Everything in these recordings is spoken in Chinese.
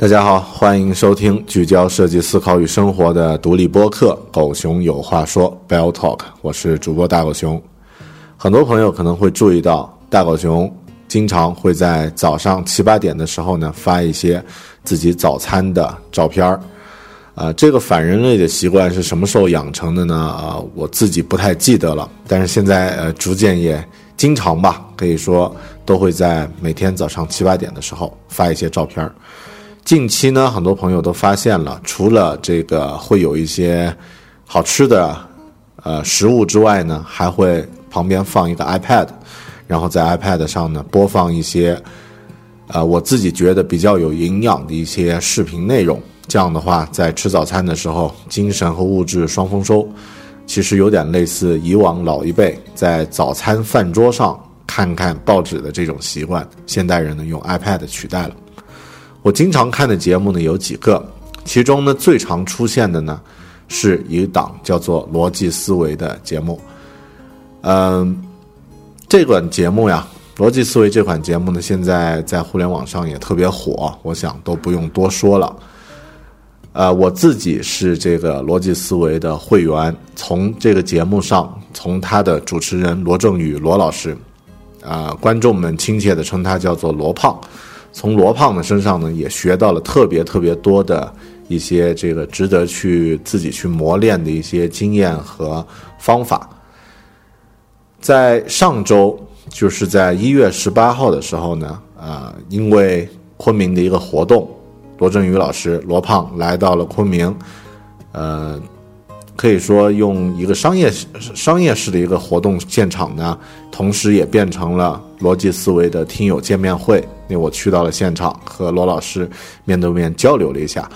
大家好，欢迎收听聚焦设计思考与生活的独立播客《狗熊有话说》（Bell Talk）。我是主播大狗熊。很多朋友可能会注意到，大狗熊经常会在早上七八点的时候呢发一些自己早餐的照片儿。啊，这个反人类的习惯是什么时候养成的呢？啊，我自己不太记得了。但是现在呃，逐渐也经常吧，可以说都会在每天早上七八点的时候发一些照片儿。近期呢，很多朋友都发现了，除了这个会有一些好吃的呃食物之外呢，还会旁边放一个 iPad，然后在 iPad 上呢播放一些呃我自己觉得比较有营养的一些视频内容。这样的话，在吃早餐的时候，精神和物质双丰收。其实有点类似以往老一辈在早餐饭桌上看看报纸的这种习惯，现代人呢用 iPad 取代了。我经常看的节目呢有几个，其中呢最常出现的呢是一档叫做《逻辑思维》的节目。嗯，这款节目呀，《逻辑思维》这款节目呢，现在在互联网上也特别火，我想都不用多说了。呃，我自己是这个《逻辑思维》的会员，从这个节目上，从他的主持人罗振宇罗老师，啊，观众们亲切的称他叫做罗胖。从罗胖的身上呢，也学到了特别特别多的一些这个值得去自己去磨练的一些经验和方法。在上周，就是在一月十八号的时候呢，啊，因为昆明的一个活动，罗振宇老师罗胖来到了昆明，呃。可以说用一个商业商业式的一个活动现场呢，同时也变成了逻辑思维的听友见面会。那我去到了现场，和罗老师面对面交流了一下。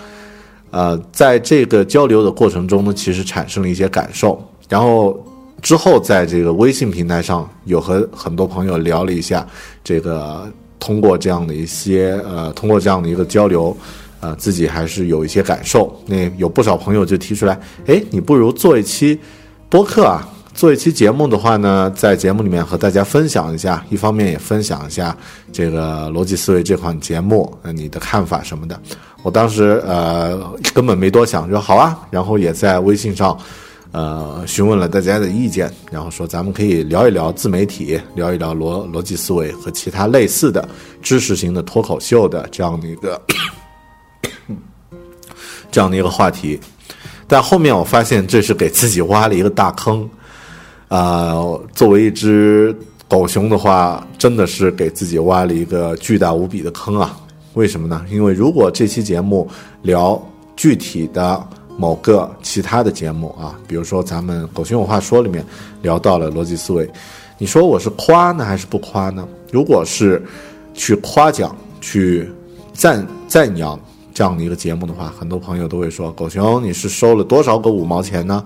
呃，在这个交流的过程中呢，其实产生了一些感受。然后之后在这个微信平台上有和很多朋友聊了一下，这个通过这样的一些呃，通过这样的一个交流。呃，自己还是有一些感受。那有不少朋友就提出来，哎，你不如做一期播客啊，做一期节目的话呢，在节目里面和大家分享一下，一方面也分享一下这个逻辑思维这款节目，呃，你的看法什么的。我当时呃根本没多想，说好啊，然后也在微信上呃询问了大家的意见，然后说咱们可以聊一聊自媒体，聊一聊逻逻辑思维和其他类似的知识型的脱口秀的这样的一个。这样的一个话题，但后面我发现这是给自己挖了一个大坑，啊，作为一只狗熊的话，真的是给自己挖了一个巨大无比的坑啊！为什么呢？因为如果这期节目聊具体的某个其他的节目啊，比如说咱们《狗熊有话说》里面聊到了逻辑思维，你说我是夸呢还是不夸呢？如果是去夸奖、去赞赞扬。这样的一个节目的话，很多朋友都会说：“狗熊，你是收了多少个五毛钱呢？”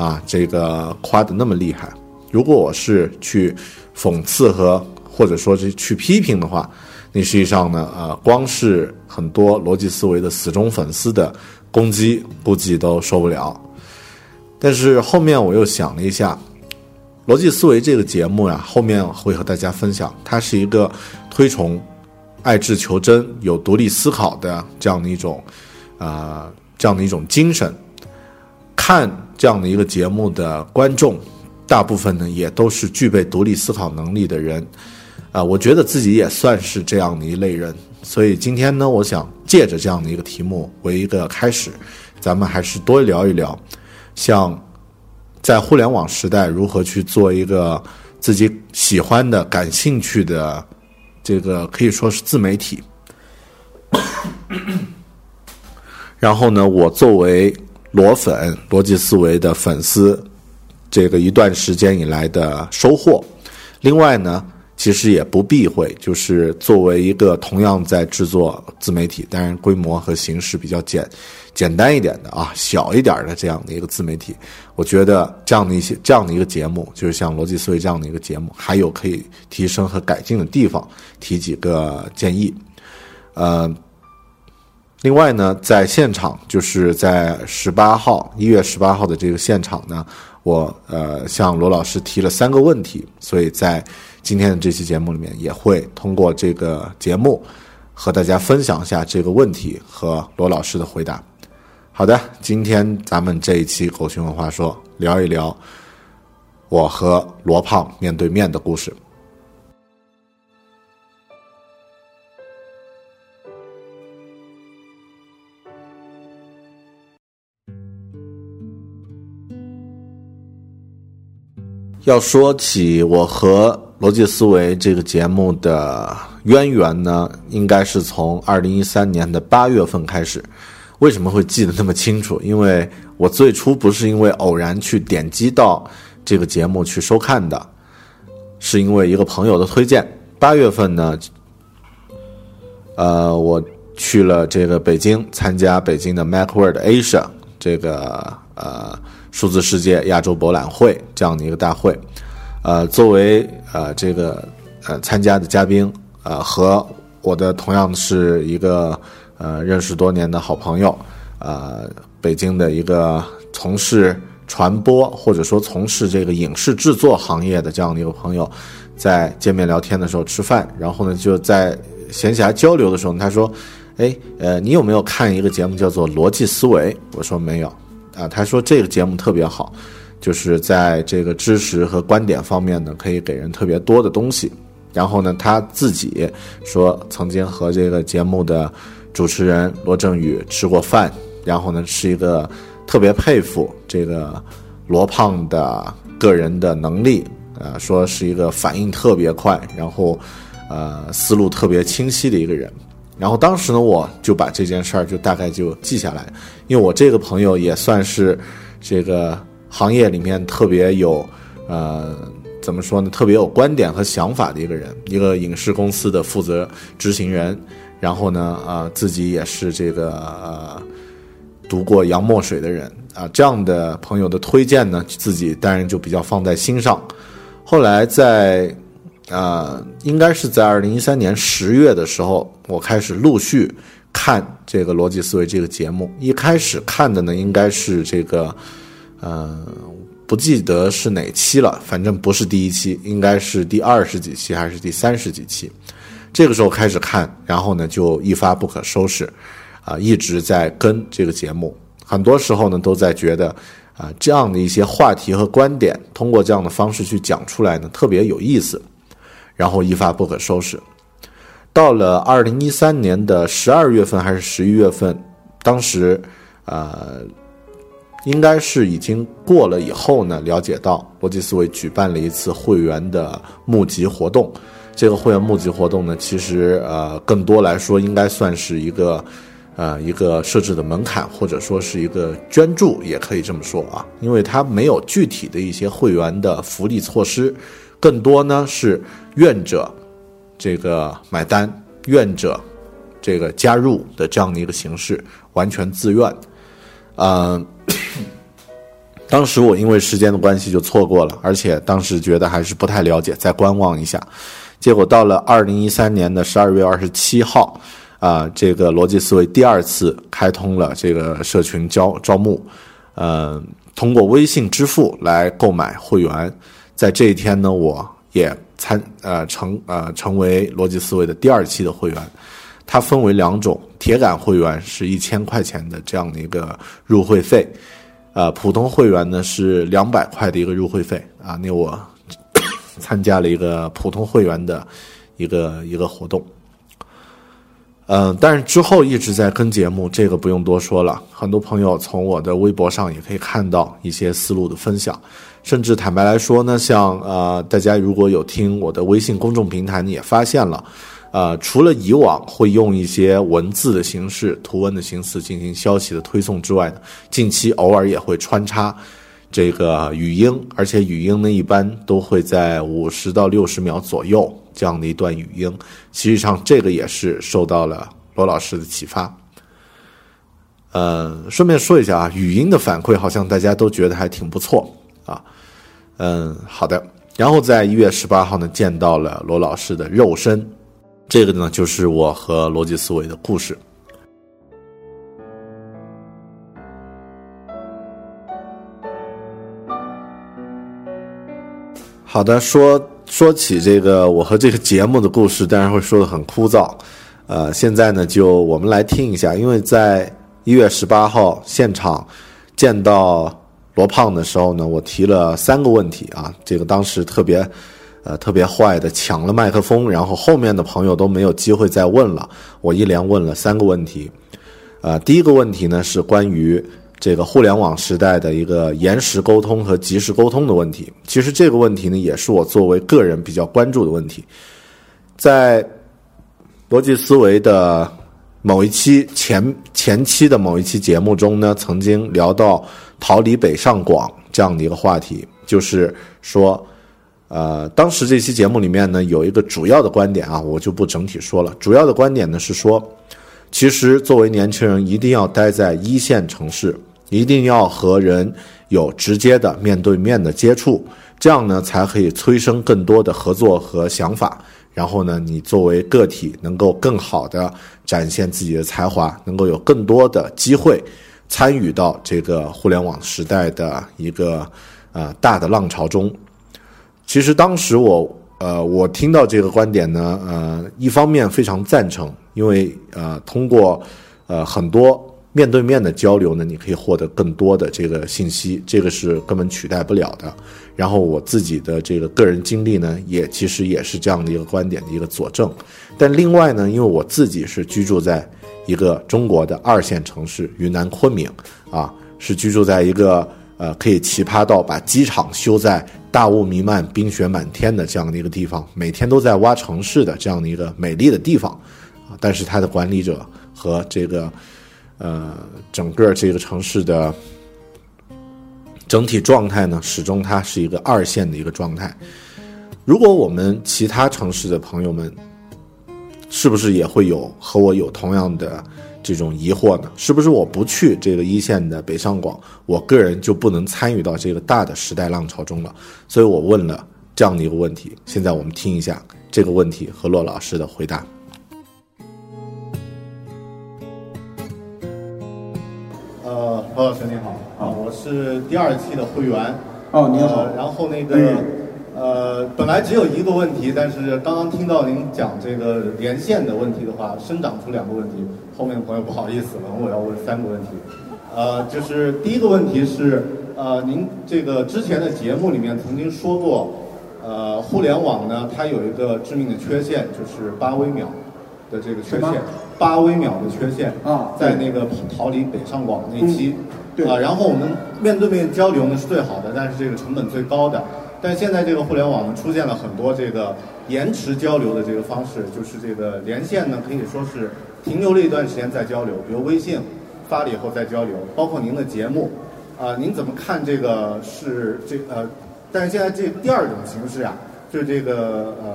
啊，这个夸的那么厉害。如果我是去讽刺和或者说是去批评的话，那实际上呢，呃，光是很多逻辑思维的死忠粉丝的攻击，估计都受不了。但是后面我又想了一下，逻辑思维这个节目呀，后面会和大家分享，它是一个推崇。爱智求真、有独立思考的这样的一种，啊，这样的一种精神。看这样的一个节目的观众，大部分呢也都是具备独立思考能力的人，啊，我觉得自己也算是这样的一类人。所以今天呢，我想借着这样的一个题目为一个开始，咱们还是多聊一聊，像在互联网时代如何去做一个自己喜欢的、感兴趣的。这个可以说是自媒体，然后呢，我作为裸粉逻辑思维的粉丝，这个一段时间以来的收获。另外呢，其实也不避讳，就是作为一个同样在制作自媒体，当然规模和形式比较简简单一点的啊，小一点的这样的一个自媒体，我觉得这样的一些这样的一个节目，就是像逻辑思维这样的一个节目，还有可以提升和改进的地方，提几个建议。呃，另外呢，在现场就是在十八号一月十八号的这个现场呢，我呃向罗老师提了三个问题，所以在今天的这期节目里面也会通过这个节目和大家分享一下这个问题和罗老师的回答。好的，今天咱们这一期狗熊文化说聊一聊我和罗胖面对面的故事。要说起我和逻辑思维这个节目的渊源呢，应该是从二零一三年的八月份开始。为什么会记得那么清楚？因为我最初不是因为偶然去点击到这个节目去收看的，是因为一个朋友的推荐。八月份呢，呃，我去了这个北京参加北京的 MacWorld Asia 这个呃。数字世界亚洲博览会这样的一个大会，呃，作为呃这个呃参加的嘉宾，呃，和我的同样是一个呃认识多年的好朋友，呃，北京的一个从事传播或者说从事这个影视制作行业的这样的一个朋友，在见面聊天的时候吃饭，然后呢就在闲暇交流的时候，他说：“哎，呃，你有没有看一个节目叫做《逻辑思维》？”我说：“没有。”啊，他说这个节目特别好，就是在这个知识和观点方面呢，可以给人特别多的东西。然后呢，他自己说曾经和这个节目的主持人罗振宇吃过饭，然后呢是一个特别佩服这个罗胖的个人的能力，呃，说是一个反应特别快，然后呃思路特别清晰的一个人。然后当时呢，我就把这件事儿就大概就记下来，因为我这个朋友也算是这个行业里面特别有，呃，怎么说呢，特别有观点和想法的一个人，一个影视公司的负责执行人。然后呢，呃，自己也是这个呃读过洋墨水的人啊，这样的朋友的推荐呢，自己当然就比较放在心上。后来在。呃，应该是在二零一三年十月的时候，我开始陆续看这个逻辑思维这个节目。一开始看的呢，应该是这个，呃，不记得是哪期了，反正不是第一期，应该是第二十几期还是第三十几期。这个时候开始看，然后呢就一发不可收拾，啊，一直在跟这个节目。很多时候呢，都在觉得，啊，这样的一些话题和观点，通过这样的方式去讲出来呢，特别有意思。然后一发不可收拾，到了二零一三年的十二月份还是十一月份，当时，呃，应该是已经过了以后呢，了解到逻辑思维举办了一次会员的募集活动。这个会员募集活动呢，其实呃，更多来说应该算是一个，呃，一个设置的门槛，或者说是一个捐助，也可以这么说啊，因为它没有具体的一些会员的福利措施。更多呢是愿者这个买单，愿者这个加入的这样的一个形式，完全自愿。嗯，当时我因为时间的关系就错过了，而且当时觉得还是不太了解，再观望一下。结果到了二零一三年的十二月二十七号，啊，这个逻辑思维第二次开通了这个社群招招募，嗯，通过微信支付来购买会员。在这一天呢，我也参呃成呃成为逻辑思维的第二期的会员，它分为两种，铁杆会员是一千块钱的这样的一个入会费，呃，普通会员呢是两百块的一个入会费啊。那我 参加了一个普通会员的一个一个活动，嗯，但是之后一直在跟节目，这个不用多说了，很多朋友从我的微博上也可以看到一些思路的分享。甚至坦白来说呢，像呃，大家如果有听我的微信公众平台，你也发现了，呃，除了以往会用一些文字的形式、图文的形式进行消息的推送之外呢，近期偶尔也会穿插这个语音，而且语音呢一般都会在五十到六十秒左右这样的一段语音。实际上，这个也是受到了罗老师的启发。呃，顺便说一下啊，语音的反馈好像大家都觉得还挺不错啊。嗯，好的。然后在一月十八号呢，见到了罗老师的肉身。这个呢，就是我和逻辑思维的故事。好的，说说起这个我和这个节目的故事，当然会说的很枯燥。呃，现在呢，就我们来听一下，因为在一月十八号现场见到罗胖的时候呢，我提了三个问题啊，这个当时特别。呃，特别坏的抢了麦克风，然后后面的朋友都没有机会再问了。我一连问了三个问题。呃，第一个问题呢是关于这个互联网时代的一个延时沟通和即时沟通的问题。其实这个问题呢，也是我作为个人比较关注的问题。在逻辑思维的某一期前前期的某一期节目中呢，曾经聊到逃离北上广这样的一个话题，就是说。呃，当时这期节目里面呢，有一个主要的观点啊，我就不整体说了。主要的观点呢是说，其实作为年轻人，一定要待在一线城市，一定要和人有直接的面对面的接触，这样呢才可以催生更多的合作和想法。然后呢，你作为个体能够更好的展现自己的才华，能够有更多的机会参与到这个互联网时代的一个呃大的浪潮中。其实当时我呃，我听到这个观点呢，呃，一方面非常赞成，因为呃，通过呃很多面对面的交流呢，你可以获得更多的这个信息，这个是根本取代不了的。然后我自己的这个个人经历呢，也其实也是这样的一个观点的一个佐证。但另外呢，因为我自己是居住在一个中国的二线城市云南昆明，啊，是居住在一个呃可以奇葩到把机场修在。大雾弥漫、冰雪满天的这样的一个地方，每天都在挖城市的这样的一个美丽的地方，啊，但是它的管理者和这个呃整个这个城市的整体状态呢，始终它是一个二线的一个状态。如果我们其他城市的朋友们，是不是也会有和我有同样的？这种疑惑呢，是不是我不去这个一线的北上广，我个人就不能参与到这个大的时代浪潮中了？所以我问了这样的一个问题。现在我们听一下这个问题和骆老师的回答。呃，何老师你好，啊，我是第二期的会员。哦，你好。然后那个。呃，本来只有一个问题，但是刚刚听到您讲这个连线的问题的话，生长出两个问题。后面的朋友不好意思了，我要问三个问题。呃，就是第一个问题是，呃，您这个之前的节目里面曾经说过，呃，互联网呢，它有一个致命的缺陷，就是八微秒的这个缺陷，八微秒的缺陷啊，在那个逃离北上广那期，对啊，然后我们面对面交流呢是最好的，但是这个成本最高的。但现在这个互联网呢，出现了很多这个延迟交流的这个方式，就是这个连线呢，可以说是停留了一段时间再交流，比如微信发了以后再交流，包括您的节目，啊，您怎么看这个是这呃？但是现在这第二种形式啊，就这个呃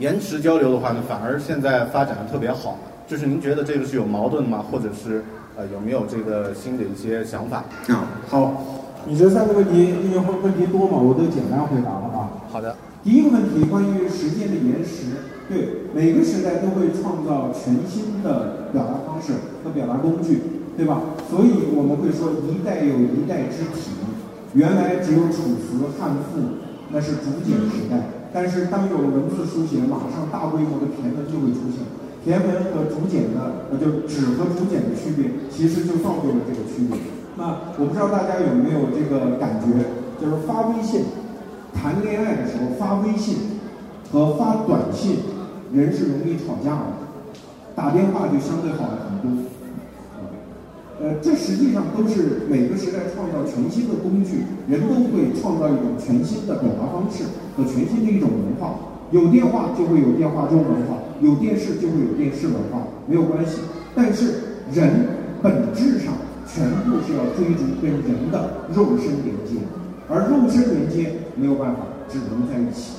延迟交流的话呢，反而现在发展的特别好，就是您觉得这个是有矛盾吗？或者是呃有没有这个新的一些想法？啊，好。你这三个问题，因为问问题多嘛，我都简单回答了啊。好的。第一个问题，关于时间的延时，对，每个时代都会创造全新的表达方式和表达工具，对吧？所以我们会说一代有一代之体。原来只有楚辞、汉赋，那是竹简时代。但是当有了文字书写，马上大规模的骈文就会出现。骈文和竹简的，呃，就纸和竹简的区别，其实就造就了这个区别。那我不知道大家有没有这个感觉，就是发微信、谈恋爱的时候发微信和发短信，人是容易吵架的，打电话就相对好了很多。呃，这实际上都是每个时代创造全新的工具，人都会创造一种全新的表达方式和全新的一种文化。有电话就会有电话中文化，有电视就会有电视文化，没有关系。但是人本质上全部是要追逐跟人的肉身连接，而肉身连接没有办法，只能在一起。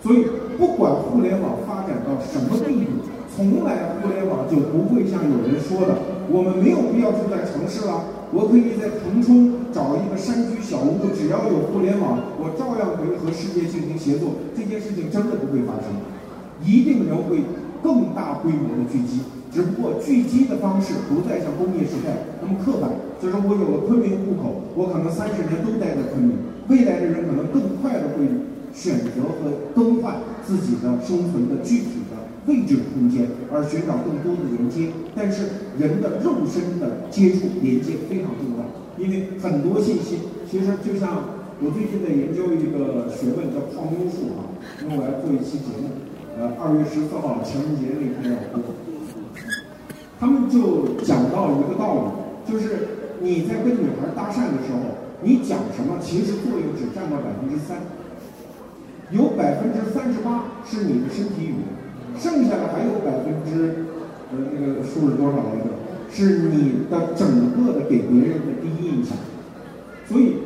所以，不管互联网发展到什么地步，从来互联网就不会像有人说的，我们没有必要住在城市了，我可以在腾冲找一个山居小屋，只要有互联网，我照样可以和世界进行协作。这件事情真的不会发生，一定人会更大规模的聚集，只不过聚集的方式不再像工业时代那么刻板。就是我有了昆明户口，我可能三十年都待在昆明，未来的人可能更快的会。选择和更换自己的生存的具体位置空间，而寻找更多的连接。但是人的肉身的接触连接非常重要，因为很多信息其实就像我最近在研究一个学问叫泡妞术啊，因为我要做一期节目，呃，二月十四号情人节那天要播。他们就讲到一个道理，就是你在跟女孩搭讪的时候，你讲什么其实作用只占到百分之三。有百分之三十八是你的身体语言，剩下的还有百分之，呃，那个数是多少来着？是你的整个的给别人的第一印象。所以，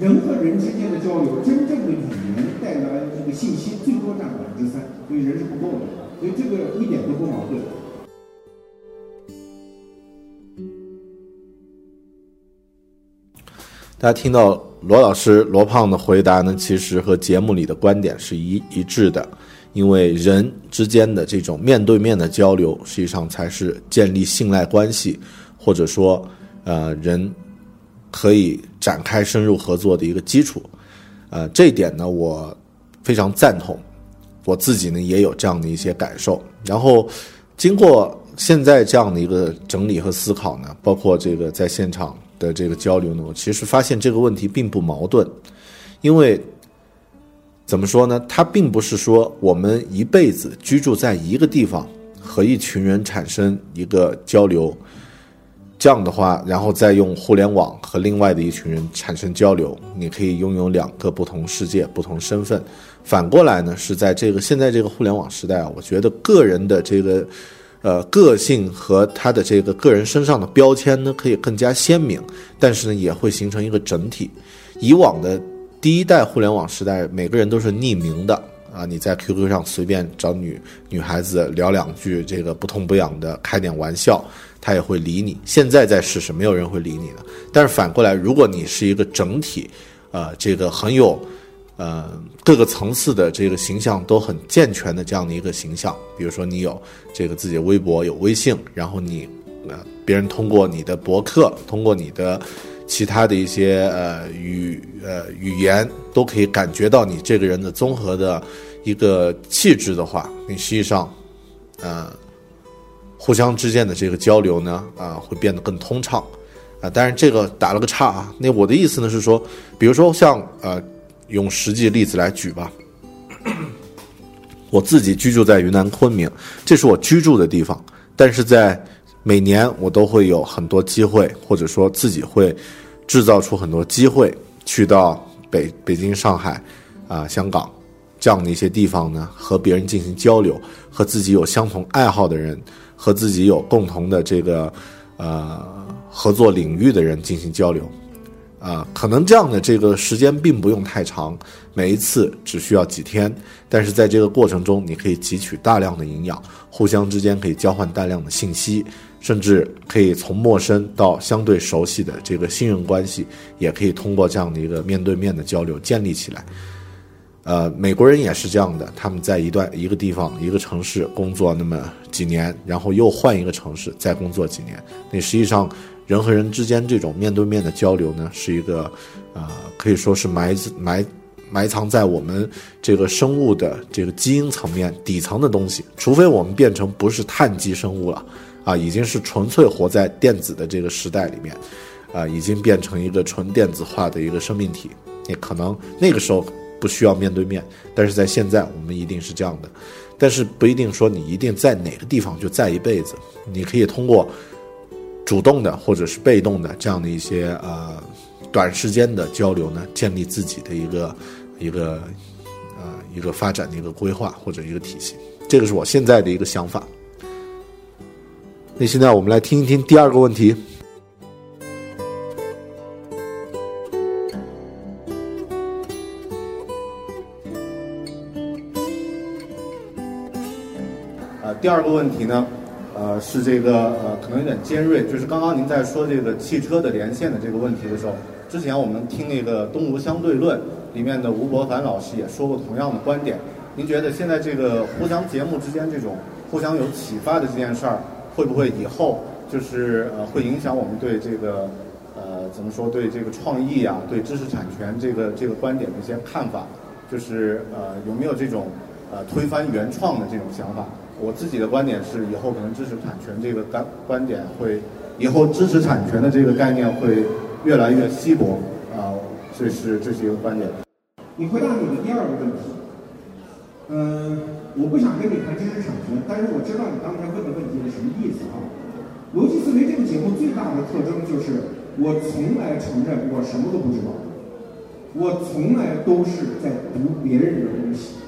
人和人之间的交流，真正的语言带来的这个信息最多占百分之三，所以人是不够的。所以这个一点都不矛盾。大家听到罗老师罗胖的回答呢，其实和节目里的观点是一一致的，因为人之间的这种面对面的交流，实际上才是建立信赖关系，或者说，呃，人可以展开深入合作的一个基础。呃，这一点呢，我非常赞同，我自己呢也有这样的一些感受。然后，经过现在这样的一个整理和思考呢，包括这个在现场。的这个交流呢，我其实发现这个问题并不矛盾，因为怎么说呢？它并不是说我们一辈子居住在一个地方和一群人产生一个交流，这样的话，然后再用互联网和另外的一群人产生交流，你可以拥有两个不同世界、不同身份。反过来呢，是在这个现在这个互联网时代啊，我觉得个人的这个。呃，个性和他的这个个人身上的标签呢，可以更加鲜明，但是呢，也会形成一个整体。以往的第一代互联网时代，每个人都是匿名的啊，你在 QQ 上随便找女女孩子聊两句，这个不痛不痒的开点玩笑，她也会理你。现在在试试，没有人会理你的。但是反过来，如果你是一个整体，呃，这个很有。呃，各个层次的这个形象都很健全的这样的一个形象，比如说你有这个自己的微博，有微信，然后你呃，别人通过你的博客，通过你的其他的一些呃语呃语言，都可以感觉到你这个人的综合的一个气质的话，你实际上呃，互相之间的这个交流呢，啊，会变得更通畅啊。当然这个打了个岔啊，那我的意思呢是说，比如说像呃。用实际例子来举吧，我自己居住在云南昆明，这是我居住的地方。但是在每年我都会有很多机会，或者说自己会制造出很多机会，去到北北京、上海啊、香港这样的一些地方呢，和别人进行交流，和自己有相同爱好的人，和自己有共同的这个呃合作领域的人进行交流。啊，可能这样的这个时间并不用太长，每一次只需要几天，但是在这个过程中，你可以汲取大量的营养，互相之间可以交换大量的信息，甚至可以从陌生到相对熟悉的这个信任关系，也可以通过这样的一个面对面的交流建立起来。呃，美国人也是这样的，他们在一段一个地方一个城市工作那么几年，然后又换一个城市再工作几年，那实际上。人和人之间这种面对面的交流呢，是一个，呃，可以说是埋埋埋藏在我们这个生物的这个基因层面底层的东西。除非我们变成不是碳基生物了，啊，已经是纯粹活在电子的这个时代里面，啊，已经变成一个纯电子化的一个生命体，你可能那个时候不需要面对面。但是在现在，我们一定是这样的，但是不一定说你一定在哪个地方就在一辈子，你可以通过。主动的或者是被动的这样的一些呃短时间的交流呢，建立自己的一个一个呃一个发展的一个规划或者一个体系。这个是我现在的一个想法。那现在我们来听一听第二个问题。呃，第二个问题呢，呃，是这个呃，可能有点尖锐，就是刚刚您在说这个汽车的连线的这个问题的时候，之前我们听那个《东吴相对论》里面的吴伯凡老师也说过同样的观点。您觉得现在这个互相节目之间这种互相有启发的这件事儿，会不会以后就是呃会影响我们对这个呃怎么说对这个创意啊，对知识产权这个这个观点的一些看法？就是呃有没有这种呃推翻原创的这种想法？我自己的观点是，以后可能知识产权这个观观点会，以后知识产权的这个概念会越来越稀薄啊，这是这是一个观点。你回答你的第二个问题，嗯，我不想跟你谈知识产权，但是我知道你刚才问的问题是什么意思啊。逻辑思维这个节目最大的特征就是，我从来承认我什么都不知道，我从来都是在读别人的东西。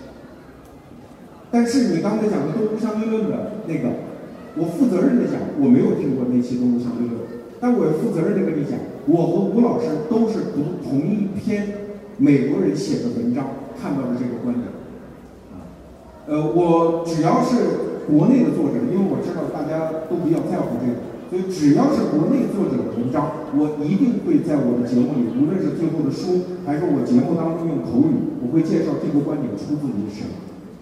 但是你刚才讲的动物相对论的那个，我负责任的讲，我没有听过那期动物相对论，但我负责任的跟你讲，我和吴老师都是读同一篇美国人写的文章看到的这个观点。呃，我只要是国内的作者，因为我知道大家都比较在乎这个，所以只要是国内作者的文章，我一定会在我的节目里，无论是最后的书，还是我节目当中用口语，我会介绍这个观点出自于谁。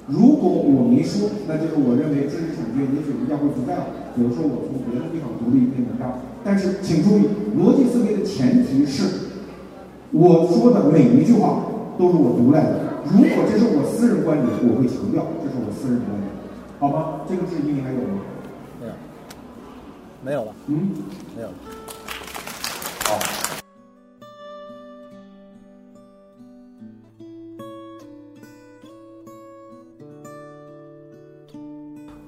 如果我没说，那就是我认为知识产权也许人家会不在乎。比如说我从别的地方读了一篇文章，但是请注意，逻辑思维的前提是，我说的每一句话都是我读来的。如果这是我私人观点，我会强调这是我私人观点，好吗？这个质疑你还有吗？没有，没有了，嗯，没有了。好。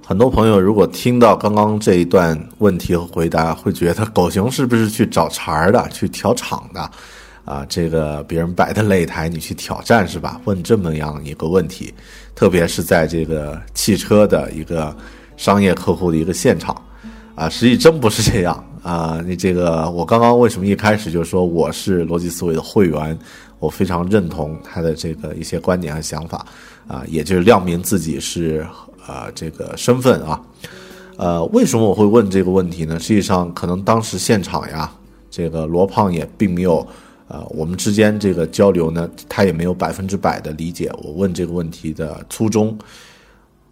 很多朋友如果听到刚刚这一段问题和回答，会觉得狗熊是不是去找茬儿的、去调场的？啊，这个别人摆的擂台，你去挑战是吧？问这么样一个问题，特别是在这个汽车的一个商业客户的一个现场，啊，实际真不是这样啊！你这个，我刚刚为什么一开始就说我是逻辑思维的会员？我非常认同他的这个一些观点和想法，啊，也就是亮明自己是啊这个身份啊。呃，为什么我会问这个问题呢？实际上，可能当时现场呀，这个罗胖也并没有。呃，我们之间这个交流呢，他也没有百分之百的理解我问这个问题的初衷。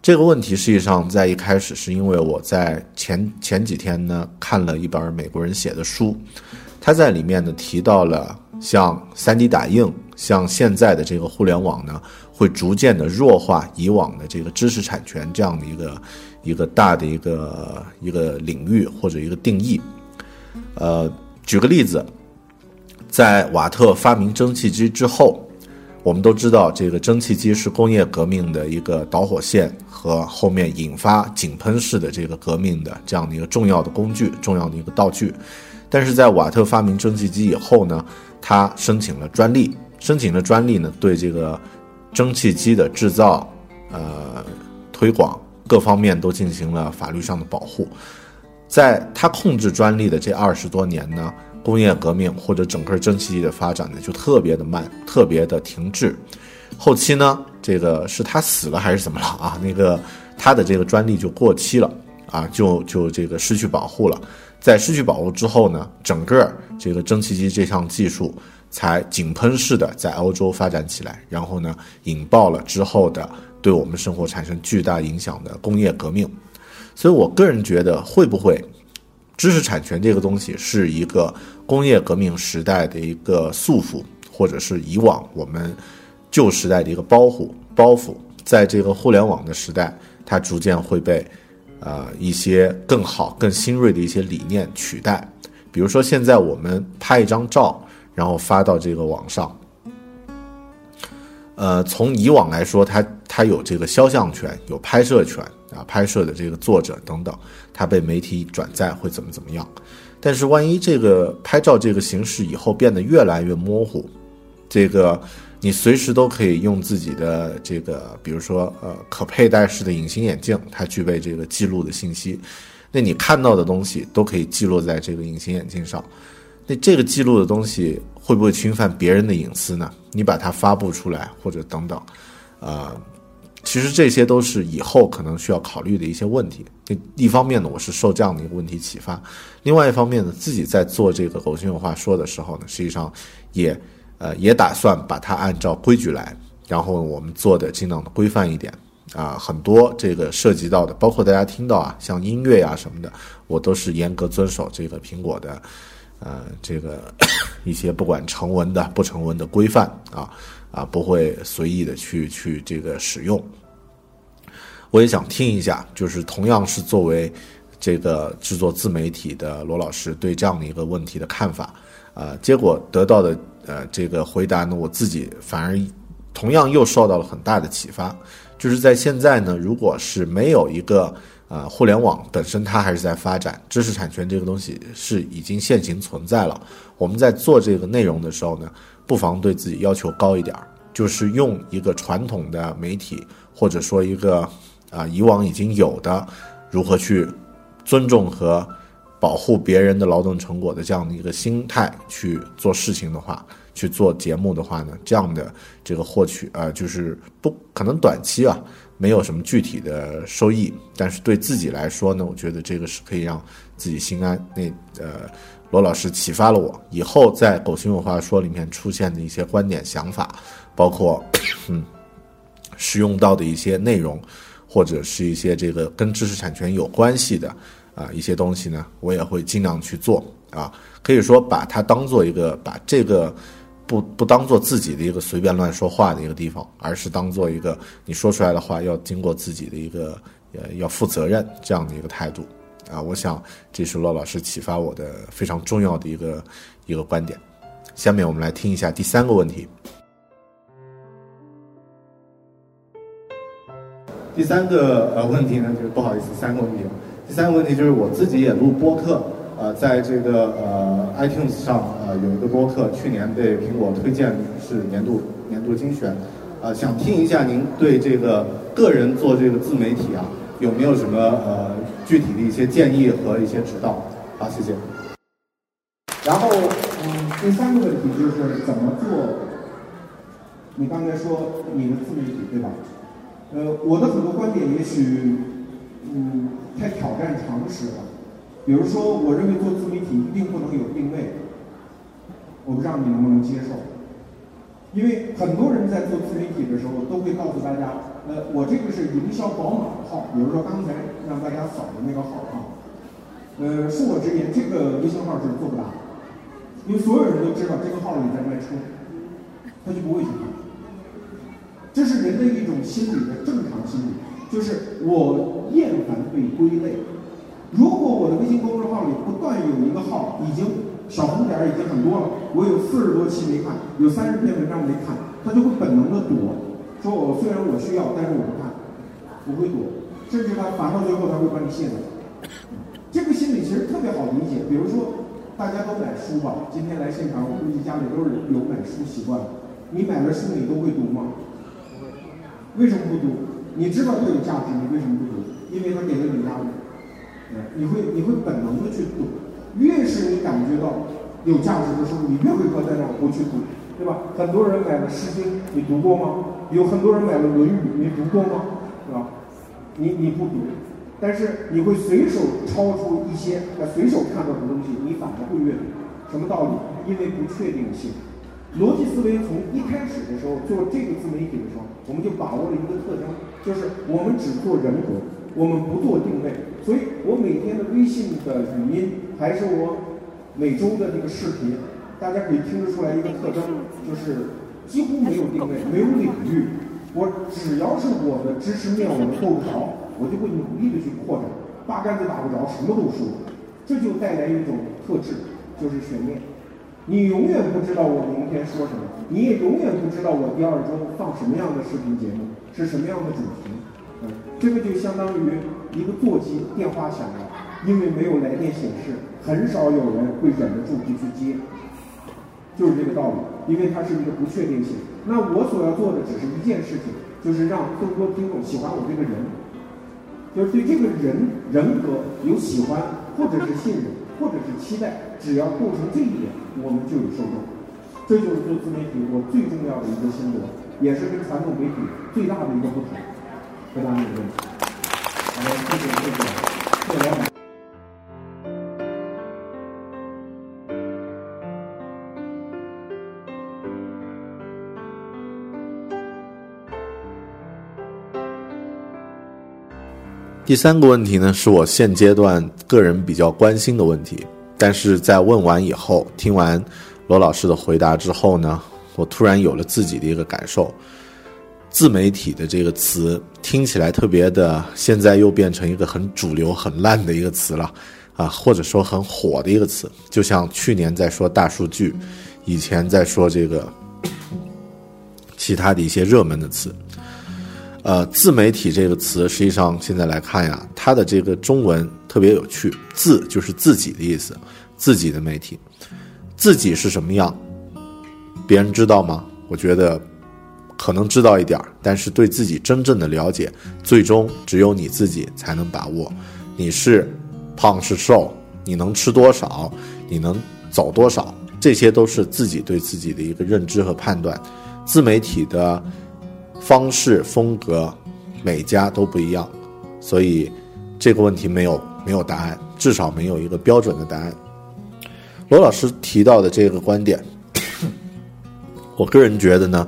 这个问题实际上在一开始是因为我在前前几天呢看了一本美国人写的书，他在里面呢提到了像 3D 打印，像现在的这个互联网呢，会逐渐的弱化以往的这个知识产权这样的一个一个大的一个一个领域或者一个定义。呃，举个例子。在瓦特发明蒸汽机之后，我们都知道这个蒸汽机是工业革命的一个导火线和后面引发井喷式的这个革命的这样的一个重要的工具、重要的一个道具。但是在瓦特发明蒸汽机以后呢，他申请了专利，申请了专利呢，对这个蒸汽机的制造、呃推广各方面都进行了法律上的保护。在他控制专利的这二十多年呢。工业革命或者整个蒸汽机的发展呢，就特别的慢，特别的停滞。后期呢，这个是他死了还是怎么了啊？那个他的这个专利就过期了啊，就就这个失去保护了。在失去保护之后呢，整个这个蒸汽机这项技术才井喷式的在欧洲发展起来，然后呢，引爆了之后的对我们生活产生巨大影响的工业革命。所以我个人觉得，会不会？知识产权这个东西是一个工业革命时代的一个束缚，或者是以往我们旧时代的一个包袱。包袱在这个互联网的时代，它逐渐会被呃一些更好、更新锐的一些理念取代。比如说，现在我们拍一张照，然后发到这个网上，呃，从以往来说，它它有这个肖像权，有拍摄权。啊，拍摄的这个作者等等，它被媒体转载会怎么怎么样？但是万一这个拍照这个形式以后变得越来越模糊，这个你随时都可以用自己的这个，比如说呃可佩戴式的隐形眼镜，它具备这个记录的信息。那你看到的东西都可以记录在这个隐形眼镜上。那这个记录的东西会不会侵犯别人的隐私呢？你把它发布出来或者等等，呃，其实这些都是以后可能需要考虑的一些问题。一方面呢，我是受这样的一个问题启发；另外一方面呢，自己在做这个狗熊有话说的时候呢，实际上也呃也打算把它按照规矩来，然后我们做的尽量的规范一点。啊，很多这个涉及到的，包括大家听到啊，像音乐呀什么的，我都是严格遵守这个苹果的，呃，这个一些不管成文的、不成文的规范啊啊，不会随意的去去这个使用。我也想听一下，就是同样是作为这个制作自媒体的罗老师对这样的一个问题的看法啊，结果得到的呃这个回答呢，我自己反而同样又受到了很大的启发。就是在现在呢，如果是没有一个呃互联网本身它还是在发展，知识产权这个东西是已经现行存在了。我们在做这个内容的时候呢，不妨对自己要求高一点儿，就是用一个传统的媒体或者说一个啊以往已经有的如何去尊重和保护别人的劳动成果的这样的一个心态去做事情的话。去做节目的话呢，这样的这个获取啊，就是不可能短期啊，没有什么具体的收益，但是对自己来说呢，我觉得这个是可以让自己心安。那呃，罗老师启发了我，以后在《狗熊有话说》里面出现的一些观点想法，包括嗯，使用到的一些内容，或者是一些这个跟知识产权有关系的啊一些东西呢，我也会尽量去做啊，可以说把它当做一个把这个。不不当做自己的一个随便乱说话的一个地方，而是当做一个你说出来的话要经过自己的一个呃要负责任这样的一个态度啊，我想这是骆老师启发我的非常重要的一个一个观点。下面我们来听一下第三个问题。第三个呃问题呢，就是不好意思，三个问题。第三个问题就是我自己也录播客。呃，在这个呃 iTunes 上，呃有一个播客，去年被苹果推荐是年度年度精选，呃，想听一下您对这个个人做这个自媒体啊，有没有什么呃具体的一些建议和一些指导？好，谢谢。然后，嗯，第三个问题就是怎么做？你刚才说你的自媒体对吧？呃，我的很多观点也许，嗯，太挑战常识了。比如说，我认为做自媒体一定不能有定位，我不知道你能不能接受。因为很多人在做自媒体的时候，都会告诉大家，呃，我这个是营销宝马的号，比如说刚才让大家扫的那个号啊，呃，恕我直言，这个微信号是做不大的，因为所有人都知道这个号里在卖车，他就不会去看。这是人的一种心理的正常心理，就是我厌烦被归类。如果我的微信公众号里不断有一个号已经小红点已经很多了，我有四十多期没看，有三十篇文章没看，他就会本能的躲，说我虽然我需要，但是我不看，我会躲，甚至他烦到最后他会把你卸载。这个心理其实特别好理解，比如说大家都买书吧，今天来现场，我估计家里都是有买书习惯的，你买了书你都会读吗？为什么不读？你知道它有价值，你为什么不读？因为它给了你压力。你会你会本能的去读，越是你感觉到有价值的书，你越会搁在那儿不去读，对吧？很多人买了《诗经》，你读过吗？有很多人买了《论语》，你读过吗？是吧？你你不读，但是你会随手抄出一些随手看到的东西，你反而会阅读。什么道理？因为不确定性。逻辑思维从一开始的时候做这个自媒体的时候，我们就把握了一个特征，就是我们只做人格，我们不做定位。所以我每天的微信的语音，还是我每周的那个视频，大家可以听得出来一个特征，就是几乎没有定位，没有领域。我只要是我的知识面我够着，我就会努力的去扩展。八竿子打不着，什么都说，这就带来一种特质，就是悬念。你永远不知道我明天说什么，你也永远不知道我第二周放什么样的视频节目，是什么样的主题。嗯，这个就相当于。一个座机电话响了，因为没有来电显示，很少有人会忍得住不去接，就是这个道理。因为它是一个不确定性，那我所要做的只是一件事情，就是让更多听众喜欢我这个人，就是对这个人人格有喜欢，或者是信任，或者是期待，只要构成这一点，我们就有受众。这就是做自媒体我最重要的一个心得，也是跟传统媒体最大的一个不同。回答你的问题。好，谢谢谢谢，谢谢第三个问题呢，是我现阶段个人比较关心的问题，但是在问完以后，听完罗老师的回答之后呢，我突然有了自己的一个感受。自媒体的这个词听起来特别的，现在又变成一个很主流、很烂的一个词了，啊，或者说很火的一个词，就像去年在说大数据，以前在说这个其他的一些热门的词。呃，自媒体这个词，实际上现在来看呀，它的这个中文特别有趣，自就是自己的意思，自己的媒体，自己是什么样，别人知道吗？我觉得可能知道一点儿，但是对自己真正的了解，最终只有你自己才能把握。你是胖是瘦，你能吃多少，你能走多少，这些都是自己对自己的一个认知和判断。自媒体的。方式风格，每家都不一样，所以这个问题没有没有答案，至少没有一个标准的答案。罗老师提到的这个观点，我个人觉得呢，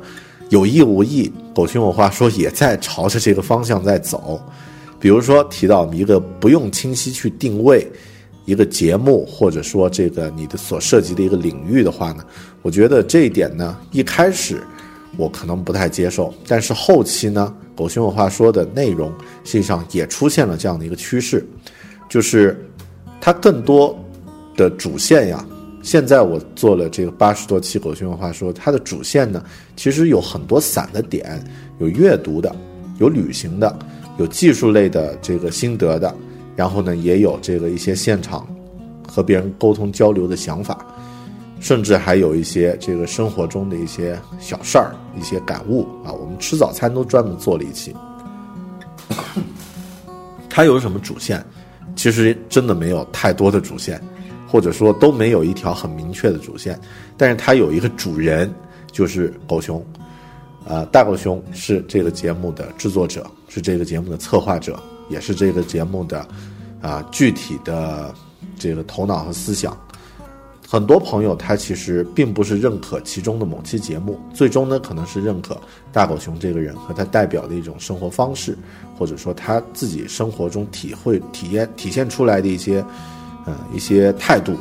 有意无意，狗熊有话说也在朝着这个方向在走。比如说提到一个不用清晰去定位一个节目，或者说这个你的所涉及的一个领域的话呢，我觉得这一点呢，一开始。我可能不太接受，但是后期呢，狗熊有话说的内容实际上也出现了这样的一个趋势，就是它更多的主线呀。现在我做了这个八十多期狗熊有话说，它的主线呢，其实有很多散的点，有阅读的，有旅行的，有技术类的这个心得的，然后呢，也有这个一些现场和别人沟通交流的想法。甚至还有一些这个生活中的一些小事儿、一些感悟啊。我们吃早餐都专门做了一期。它有什么主线？其实真的没有太多的主线，或者说都没有一条很明确的主线。但是它有一个主人，就是狗熊。呃，大狗熊是这个节目的制作者，是这个节目的策划者，也是这个节目的啊具体的这个头脑和思想。很多朋友他其实并不是认可其中的某期节目，最终呢可能是认可大狗熊这个人和他代表的一种生活方式，或者说他自己生活中体会、体验、体现出来的一些，呃一些态度。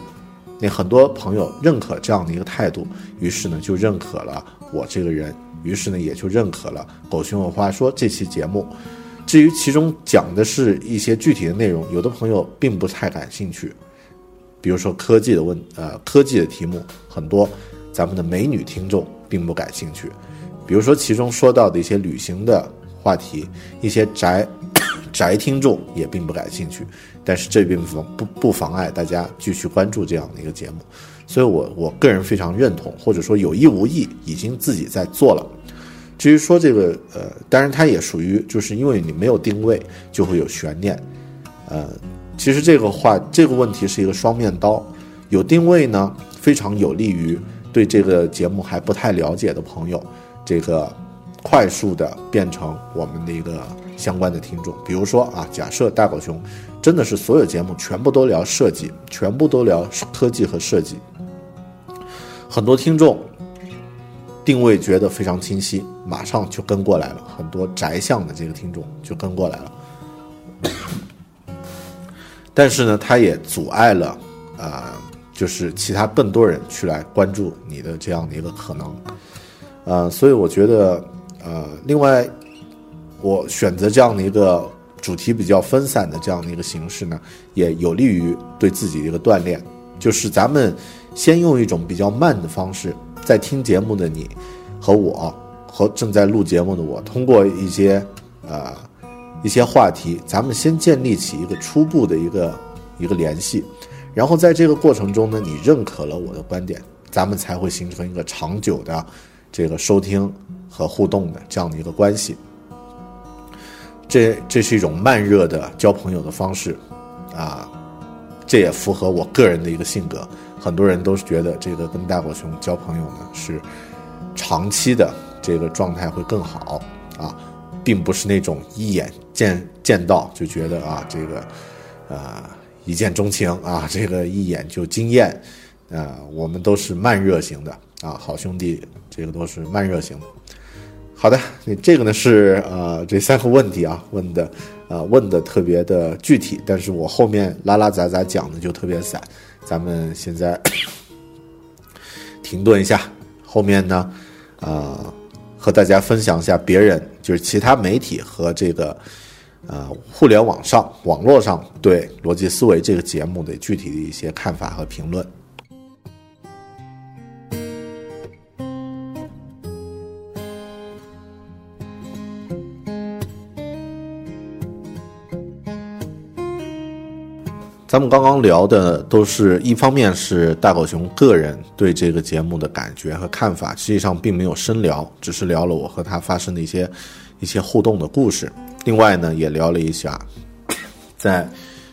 那很多朋友认可这样的一个态度，于是呢就认可了我这个人，于是呢也就认可了狗熊有话说这期节目。至于其中讲的是一些具体的内容，有的朋友并不太感兴趣。比如说科技的问，呃，科技的题目很多，咱们的美女听众并不感兴趣。比如说其中说到的一些旅行的话题，一些宅 宅听众也并不感兴趣。但是这并不不不妨碍大家继续关注这样的一个节目。所以我我个人非常认同，或者说有意无意已经自己在做了。至于说这个，呃，当然它也属于，就是因为你没有定位，就会有悬念，呃。其实这个话，这个问题是一个双面刀。有定位呢，非常有利于对这个节目还不太了解的朋友，这个快速的变成我们的一个相关的听众。比如说啊，假设大狗熊真的是所有节目全部都聊设计，全部都聊科技和设计，很多听众定位觉得非常清晰，马上就跟过来了。很多宅向的这个听众就跟过来了。但是呢，它也阻碍了，呃，就是其他更多人去来关注你的这样的一个可能，呃，所以我觉得，呃，另外，我选择这样的一个主题比较分散的这样的一个形式呢，也有利于对自己一个锻炼。就是咱们先用一种比较慢的方式，在听节目的你和我和正在录节目的我，通过一些，呃。一些话题，咱们先建立起一个初步的一个一个联系，然后在这个过程中呢，你认可了我的观点，咱们才会形成一个长久的这个收听和互动的这样的一个关系。这这是一种慢热的交朋友的方式，啊，这也符合我个人的一个性格。很多人都是觉得这个跟大狗熊交朋友呢是长期的这个状态会更好，并不是那种一眼见见到就觉得啊这个啊一见钟情啊这个一眼就惊艳啊，我们都是慢热型的啊，好兄弟，这个都是慢热型的。好的，你这个呢是呃这三个问题啊问的，呃问的特别的具体，但是我后面拉拉杂杂讲的就特别散，咱们现在停顿一下，后面呢，呃和大家分享一下别人就是其他媒体和这个呃互联网上网络上对逻辑思维这个节目的具体的一些看法和评论。咱们刚刚聊的都是一方面是大狗熊个人对这个节目的感觉和看法，实际上并没有深聊，只是聊了我和他发生的一些一些互动的故事。另外呢，也聊了一下 在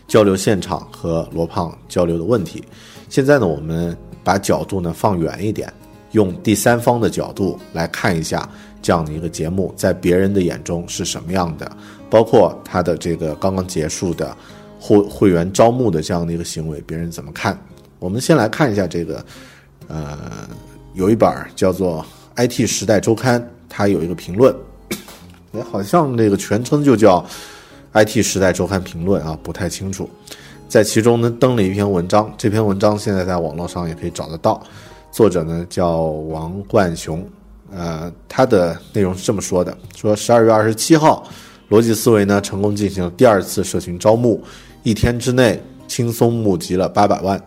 交流现场和罗胖交流的问题。现在呢，我们把角度呢放远一点，用第三方的角度来看一下这样的一个节目在别人的眼中是什么样的，包括他的这个刚刚结束的。会会员招募的这样的一个行为，别人怎么看？我们先来看一下这个，呃，有一本叫做《IT 时代周刊》，它有一个评论，哎，好像那个全称就叫《IT 时代周刊评论》啊，不太清楚。在其中呢，登了一篇文章，这篇文章现在在网络上也可以找得到，作者呢叫王冠雄，呃，他的内容是这么说的：说十二月二十七号，逻辑思维呢成功进行了第二次社群招募。一天之内轻松募集了八百万，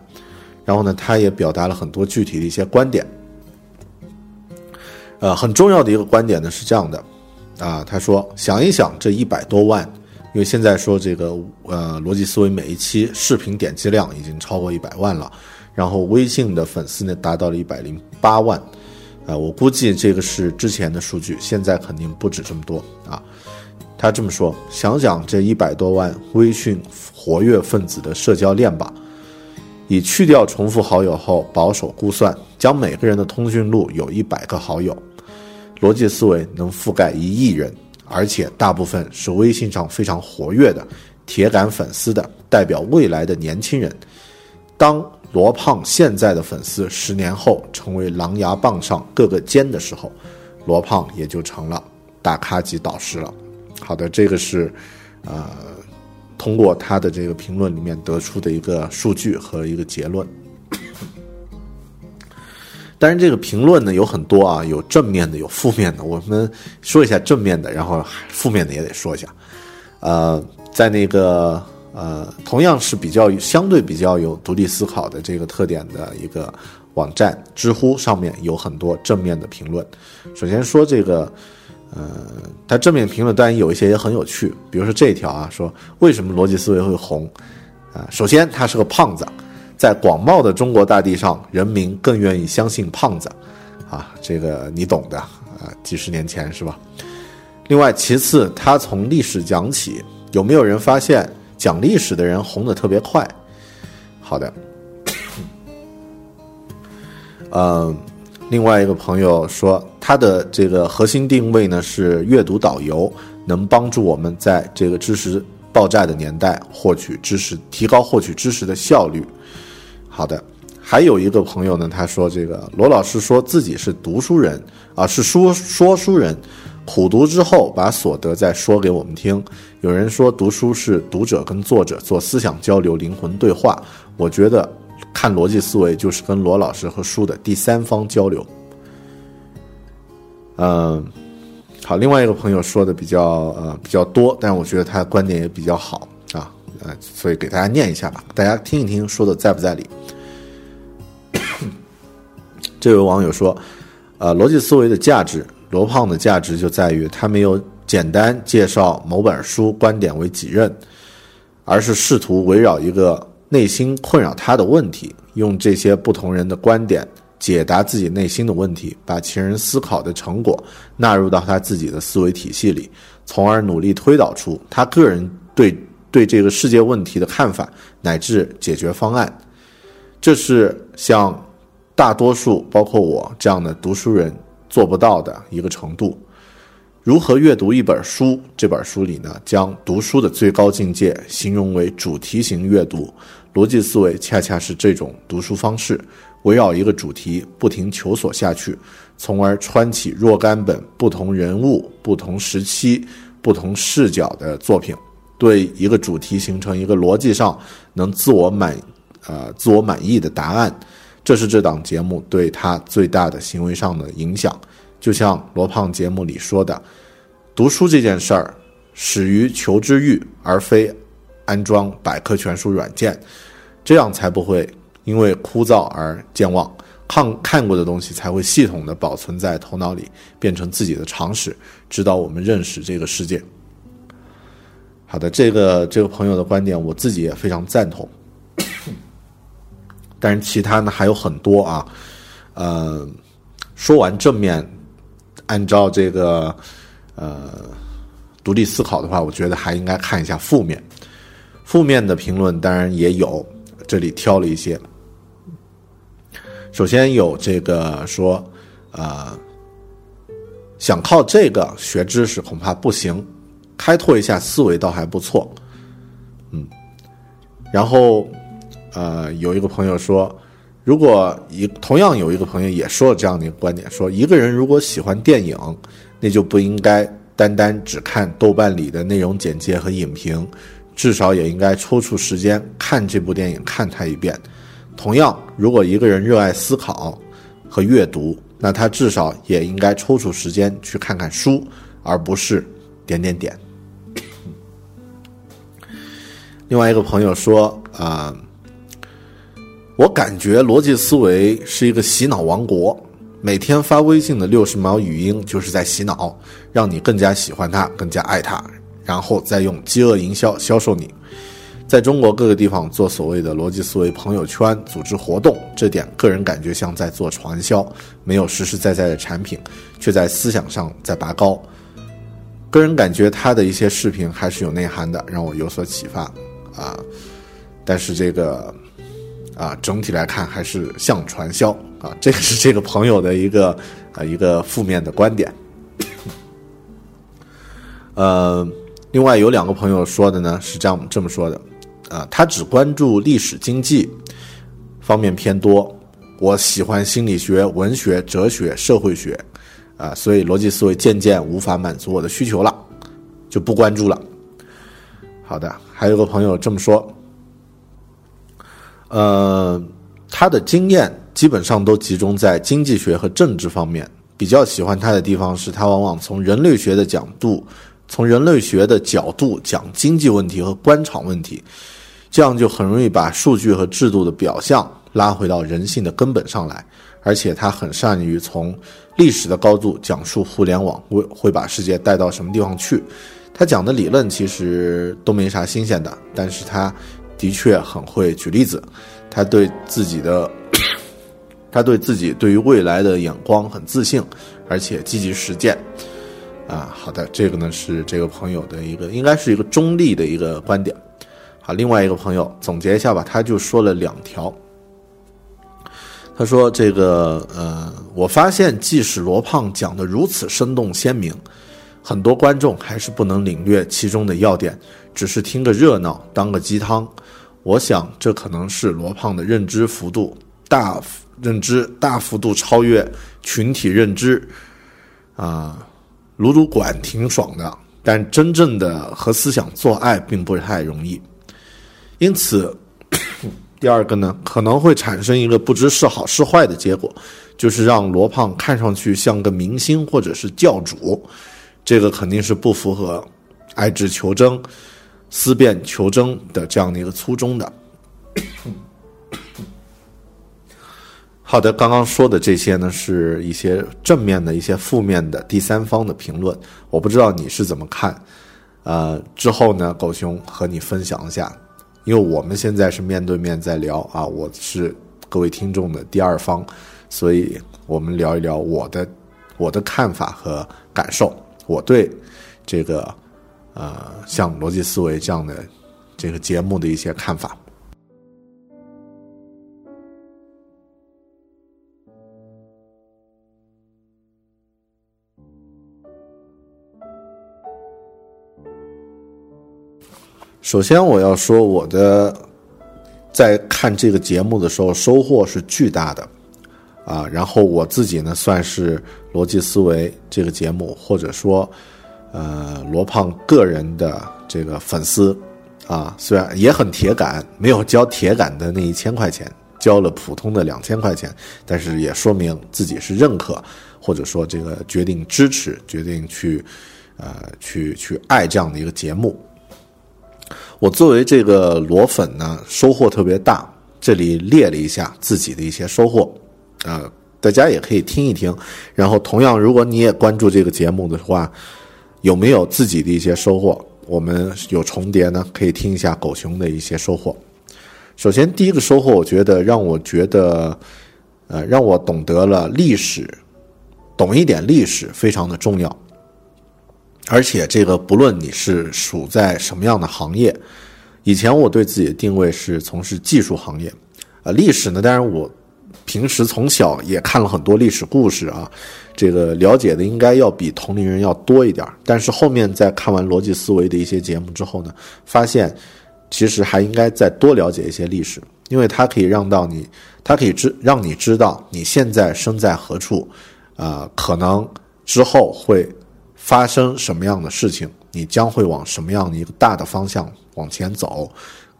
然后呢，他也表达了很多具体的一些观点。呃，很重要的一个观点呢是这样的，啊，他说想一想这一百多万，因为现在说这个呃逻辑思维每一期视频点击量已经超过一百万了，然后微信的粉丝呢达到了一百零八万，呃，我估计这个是之前的数据，现在肯定不止这么多啊。他这么说：想想这一百多万微信。活跃分子的社交链吧，以去掉重复好友后，保守估算，将每个人的通讯录有一百个好友，逻辑思维能覆盖一亿人，而且大部分是微信上非常活跃的铁杆粉丝的，代表未来的年轻人。当罗胖现在的粉丝十年后成为狼牙棒上各个尖的时候，罗胖也就成了大咖级导师了。好的，这个是，呃。通过他的这个评论里面得出的一个数据和一个结论，当然这个评论呢有很多啊，有正面的，有负面的。我们说一下正面的，然后负面的也得说一下。呃，在那个呃，同样是比较相对比较有独立思考的这个特点的一个网站——知乎上面有很多正面的评论。首先说这个。呃，他正面评论当然有一些也很有趣，比如说这一条啊，说为什么逻辑思维会红？啊，首先他是个胖子，在广袤的中国大地上，人民更愿意相信胖子，啊，这个你懂的啊，几十年前是吧？另外，其次他从历史讲起，有没有人发现讲历史的人红的特别快？好的，嗯。另外一个朋友说，他的这个核心定位呢是阅读导游，能帮助我们在这个知识爆炸的年代获取知识，提高获取知识的效率。好的，还有一个朋友呢，他说这个罗老师说自己是读书人啊，是说说书人，苦读之后把所得再说给我们听。有人说读书是读者跟作者做思想交流、灵魂对话，我觉得。看逻辑思维就是跟罗老师和书的第三方交流。嗯，好，另外一个朋友说的比较呃比较多，但我觉得他的观点也比较好啊，呃，所以给大家念一下吧，大家听一听说的在不在理。这位网友说，呃，逻辑思维的价值，罗胖的价值就在于他没有简单介绍某本书观点为己任，而是试图围绕一个。内心困扰他的问题，用这些不同人的观点解答自己内心的问题，把其人思考的成果纳入到他自己的思维体系里，从而努力推导出他个人对对这个世界问题的看法乃至解决方案。这是像大多数包括我这样的读书人做不到的一个程度。如何阅读一本书？这本书里呢，将读书的最高境界形容为主题型阅读。逻辑思维恰恰是这种读书方式，围绕一个主题不停求索下去，从而穿起若干本不同人物、不同时期、不同视角的作品，对一个主题形成一个逻辑上能自我满，呃，自我满意的答案。这是这档节目对他最大的行为上的影响。就像罗胖节目里说的，读书这件事儿始于求知欲，而非安装百科全书软件，这样才不会因为枯燥而健忘。看看过的东西才会系统的保存在头脑里，变成自己的常识，指导我们认识这个世界。好的，这个这个朋友的观点，我自己也非常赞同。但是其他呢还有很多啊，呃，说完正面。按照这个，呃，独立思考的话，我觉得还应该看一下负面。负面的评论当然也有，这里挑了一些。首先有这个说，呃，想靠这个学知识恐怕不行，开拓一下思维倒还不错。嗯，然后，呃，有一个朋友说。如果一同样有一个朋友也说了这样的一个观点，说一个人如果喜欢电影，那就不应该单单只看豆瓣里的内容简介和影评，至少也应该抽出时间看这部电影看它一遍。同样，如果一个人热爱思考和阅读，那他至少也应该抽出时间去看看书，而不是点点点。另外一个朋友说啊。我感觉逻辑思维是一个洗脑王国，每天发微信的六十秒语音就是在洗脑，让你更加喜欢他，更加爱他，然后再用饥饿营销销售你。在中国各个地方做所谓的逻辑思维朋友圈，组织活动，这点个人感觉像在做传销，没有实实在在的产品，却在思想上在拔高。个人感觉他的一些视频还是有内涵的，让我有所启发啊，但是这个。啊，整体来看还是像传销啊，这个是这个朋友的一个啊一个负面的观点。呃，另外有两个朋友说的呢是这样这么说的，啊，他只关注历史经济方面偏多，我喜欢心理学、文学、哲学、社会学，啊，所以逻辑思维渐渐无法满足我的需求了，就不关注了。好的，还有个朋友这么说。呃，他的经验基本上都集中在经济学和政治方面。比较喜欢他的地方是他往往从人类学的角度，从人类学的角度讲经济问题和官场问题，这样就很容易把数据和制度的表象拉回到人性的根本上来。而且他很善于从历史的高度讲述互联网会会把世界带到什么地方去。他讲的理论其实都没啥新鲜的，但是他。的确很会举例子，他对自己的，他对自己对于未来的眼光很自信，而且积极实践。啊，好的，这个呢是这个朋友的一个，应该是一个中立的一个观点。好，另外一个朋友总结一下吧，他就说了两条。他说：“这个，呃，我发现即使罗胖讲的如此生动鲜明，很多观众还是不能领略其中的要点，只是听个热闹，当个鸡汤。”我想，这可能是罗胖的认知幅度大，认知大幅度超越群体认知，啊，撸撸管挺爽的，但真正的和思想做爱并不太容易。因此，第二个呢，可能会产生一个不知是好是坏的结果，就是让罗胖看上去像个明星或者是教主，这个肯定是不符合爱智求真。思辨求真的这样的一个初衷的。好的，刚刚说的这些呢，是一些正面的一些负面的第三方的评论，我不知道你是怎么看。呃，之后呢，狗熊和你分享一下，因为我们现在是面对面在聊啊，我是各位听众的第二方，所以我们聊一聊我的我的看法和感受，我对这个呃像逻辑思维这样的这个节目的一些看法。首先，我要说我的在看这个节目的时候收获是巨大的，啊，然后我自己呢算是逻辑思维这个节目，或者说呃罗胖个人的这个粉丝，啊，虽然也很铁杆，没有交铁杆的那一千块钱，交了普通的两千块钱，但是也说明自己是认可，或者说这个决定支持，决定去呃去去爱这样的一个节目。我作为这个裸粉呢，收获特别大。这里列了一下自己的一些收获，呃，大家也可以听一听。然后，同样，如果你也关注这个节目的话，有没有自己的一些收获？我们有重叠呢，可以听一下狗熊的一些收获。首先，第一个收获，我觉得让我觉得，呃，让我懂得了历史，懂一点历史非常的重要。而且这个不论你是属在什么样的行业，以前我对自己的定位是从事技术行业，呃，历史呢，当然我平时从小也看了很多历史故事啊，这个了解的应该要比同龄人要多一点。但是后面在看完逻辑思维的一些节目之后呢，发现其实还应该再多了解一些历史，因为它可以让到你，它可以知让你知道你现在身在何处，啊，可能之后会。发生什么样的事情，你将会往什么样的一个大的方向往前走？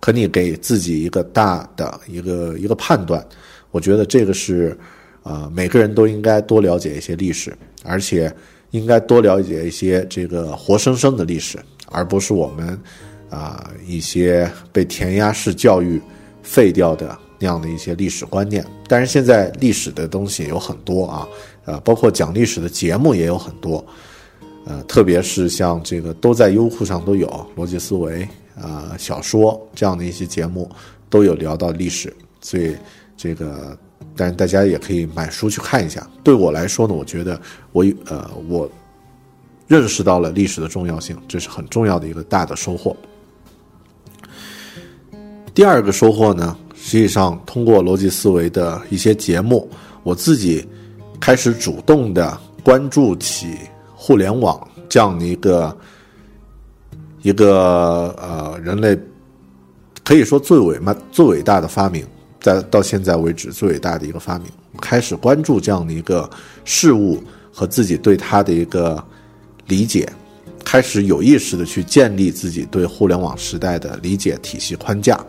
可你给自己一个大的一个一个判断，我觉得这个是，呃，每个人都应该多了解一些历史，而且应该多了解一些这个活生生的历史，而不是我们啊一些被填鸭式教育废掉的那样的一些历史观念。但是现在历史的东西有很多啊，呃，包括讲历史的节目也有很多。呃，特别是像这个都在优酷上都有逻辑思维啊小说这样的一些节目，都有聊到历史，所以这个，但大家也可以买书去看一下。对我来说呢，我觉得我呃我认识到了历史的重要性，这是很重要的一个大的收获。第二个收获呢，实际上通过逻辑思维的一些节目，我自己开始主动的关注起。互联网这样的一个一个呃，人类可以说最伟嘛最伟大的发明，在到现在为止最伟大的一个发明，开始关注这样的一个事物和自己对它的一个理解，开始有意识的去建立自己对互联网时代的理解体系框架，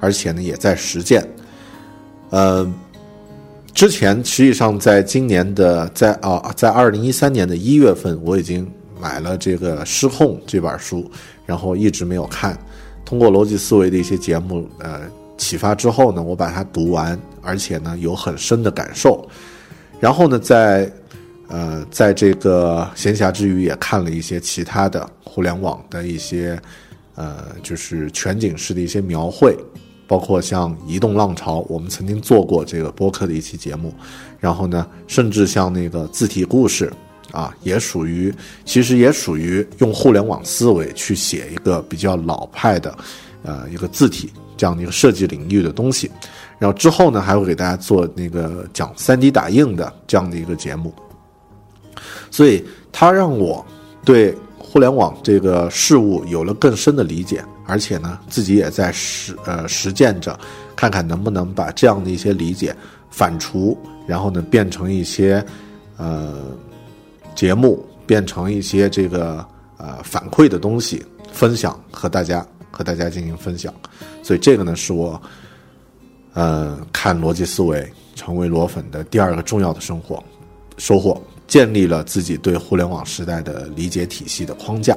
而且呢也在实践，呃。之前实际上，在今年的在啊，在二零一三年的一月份，我已经买了这个《失控》这本书，然后一直没有看。通过逻辑思维的一些节目，呃，启发之后呢，我把它读完，而且呢有很深的感受。然后呢，在呃，在这个闲暇之余，也看了一些其他的互联网的一些呃，就是全景式的一些描绘。包括像移动浪潮，我们曾经做过这个播客的一期节目，然后呢，甚至像那个字体故事，啊，也属于，其实也属于用互联网思维去写一个比较老派的，呃，一个字体这样的一个设计领域的东西。然后之后呢，还会给大家做那个讲 3D 打印的这样的一个节目。所以，它让我对互联网这个事物有了更深的理解。而且呢，自己也在实呃实践着，看看能不能把这样的一些理解反刍，然后呢变成一些呃节目，变成一些这个呃反馈的东西，分享和大家和大家进行分享。所以这个呢是我呃看逻辑思维成为裸粉的第二个重要的生活收获，建立了自己对互联网时代的理解体系的框架。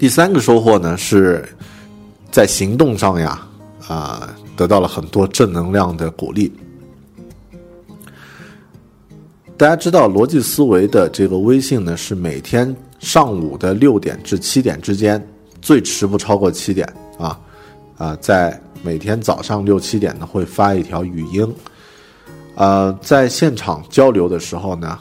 第三个收获呢，是在行动上呀，啊，得到了很多正能量的鼓励。大家知道，逻辑思维的这个微信呢，是每天上午的六点至七点之间，最迟不超过七点啊，啊，在每天早上六七点呢会发一条语音。呃，在现场交流的时候呢，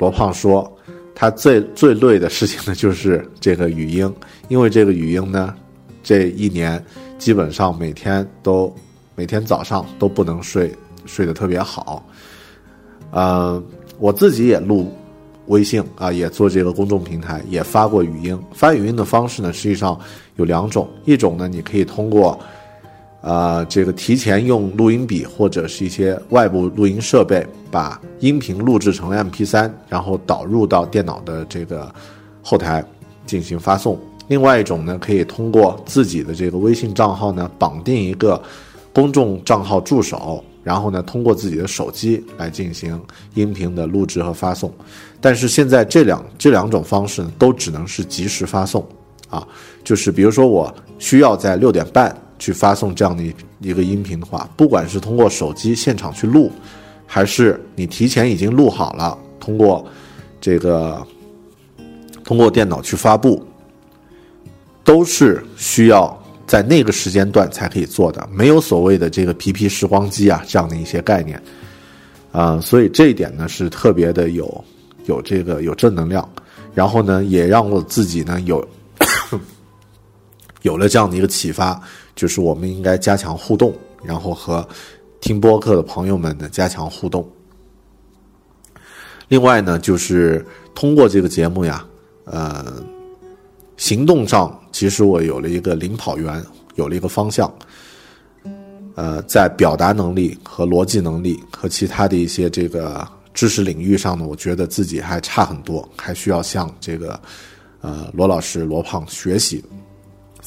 罗胖说，他最最累的事情呢就是这个语音，因为这个语音呢，这一年基本上每天都每天早上都不能睡，睡得特别好。呃，我自己也录微信啊，也做这个公众平台，也发过语音。发语音的方式呢，实际上有两种，一种呢，你可以通过。啊，这个提前用录音笔或者是一些外部录音设备，把音频录制成 MP3，然后导入到电脑的这个后台进行发送。另外一种呢，可以通过自己的这个微信账号呢，绑定一个公众账号助手，然后呢，通过自己的手机来进行音频的录制和发送。但是现在这两这两种方式呢，都只能是及时发送啊，就是比如说我需要在六点半。去发送这样的一一个音频的话，不管是通过手机现场去录，还是你提前已经录好了，通过这个通过电脑去发布，都是需要在那个时间段才可以做的，没有所谓的这个皮皮时光机啊这样的一些概念啊，所以这一点呢是特别的有有这个有正能量，然后呢也让我自己呢有 有了这样的一个启发。就是我们应该加强互动，然后和听播客的朋友们呢加强互动。另外呢，就是通过这个节目呀，呃，行动上其实我有了一个领跑员，有了一个方向。呃，在表达能力和逻辑能力和其他的一些这个知识领域上呢，我觉得自己还差很多，还需要向这个呃罗老师罗胖学习。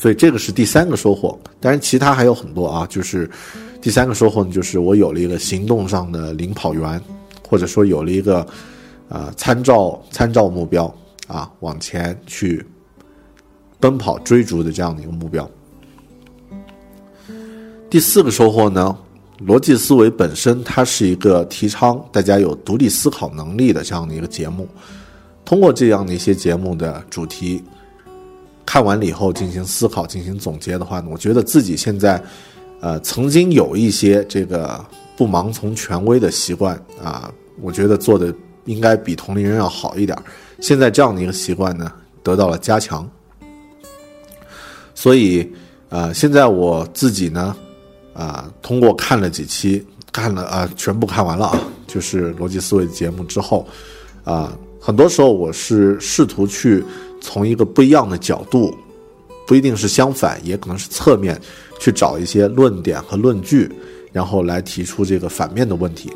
所以这个是第三个收获，当然其他还有很多啊。就是第三个收获呢，就是我有了一个行动上的领跑员，或者说有了一个呃参照参照目标啊，往前去奔跑追逐的这样的一个目标。第四个收获呢，逻辑思维本身它是一个提倡大家有独立思考能力的这样的一个节目，通过这样的一些节目的主题。看完了以后进行思考、进行总结的话呢，我觉得自己现在，呃，曾经有一些这个不盲从权威的习惯啊，我觉得做的应该比同龄人要好一点。现在这样的一个习惯呢，得到了加强。所以，呃，现在我自己呢，啊，通过看了几期，看了啊，全部看完了啊，就是逻辑思维的节目之后，啊，很多时候我是试图去。从一个不一样的角度，不一定是相反，也可能是侧面，去找一些论点和论据，然后来提出这个反面的问题。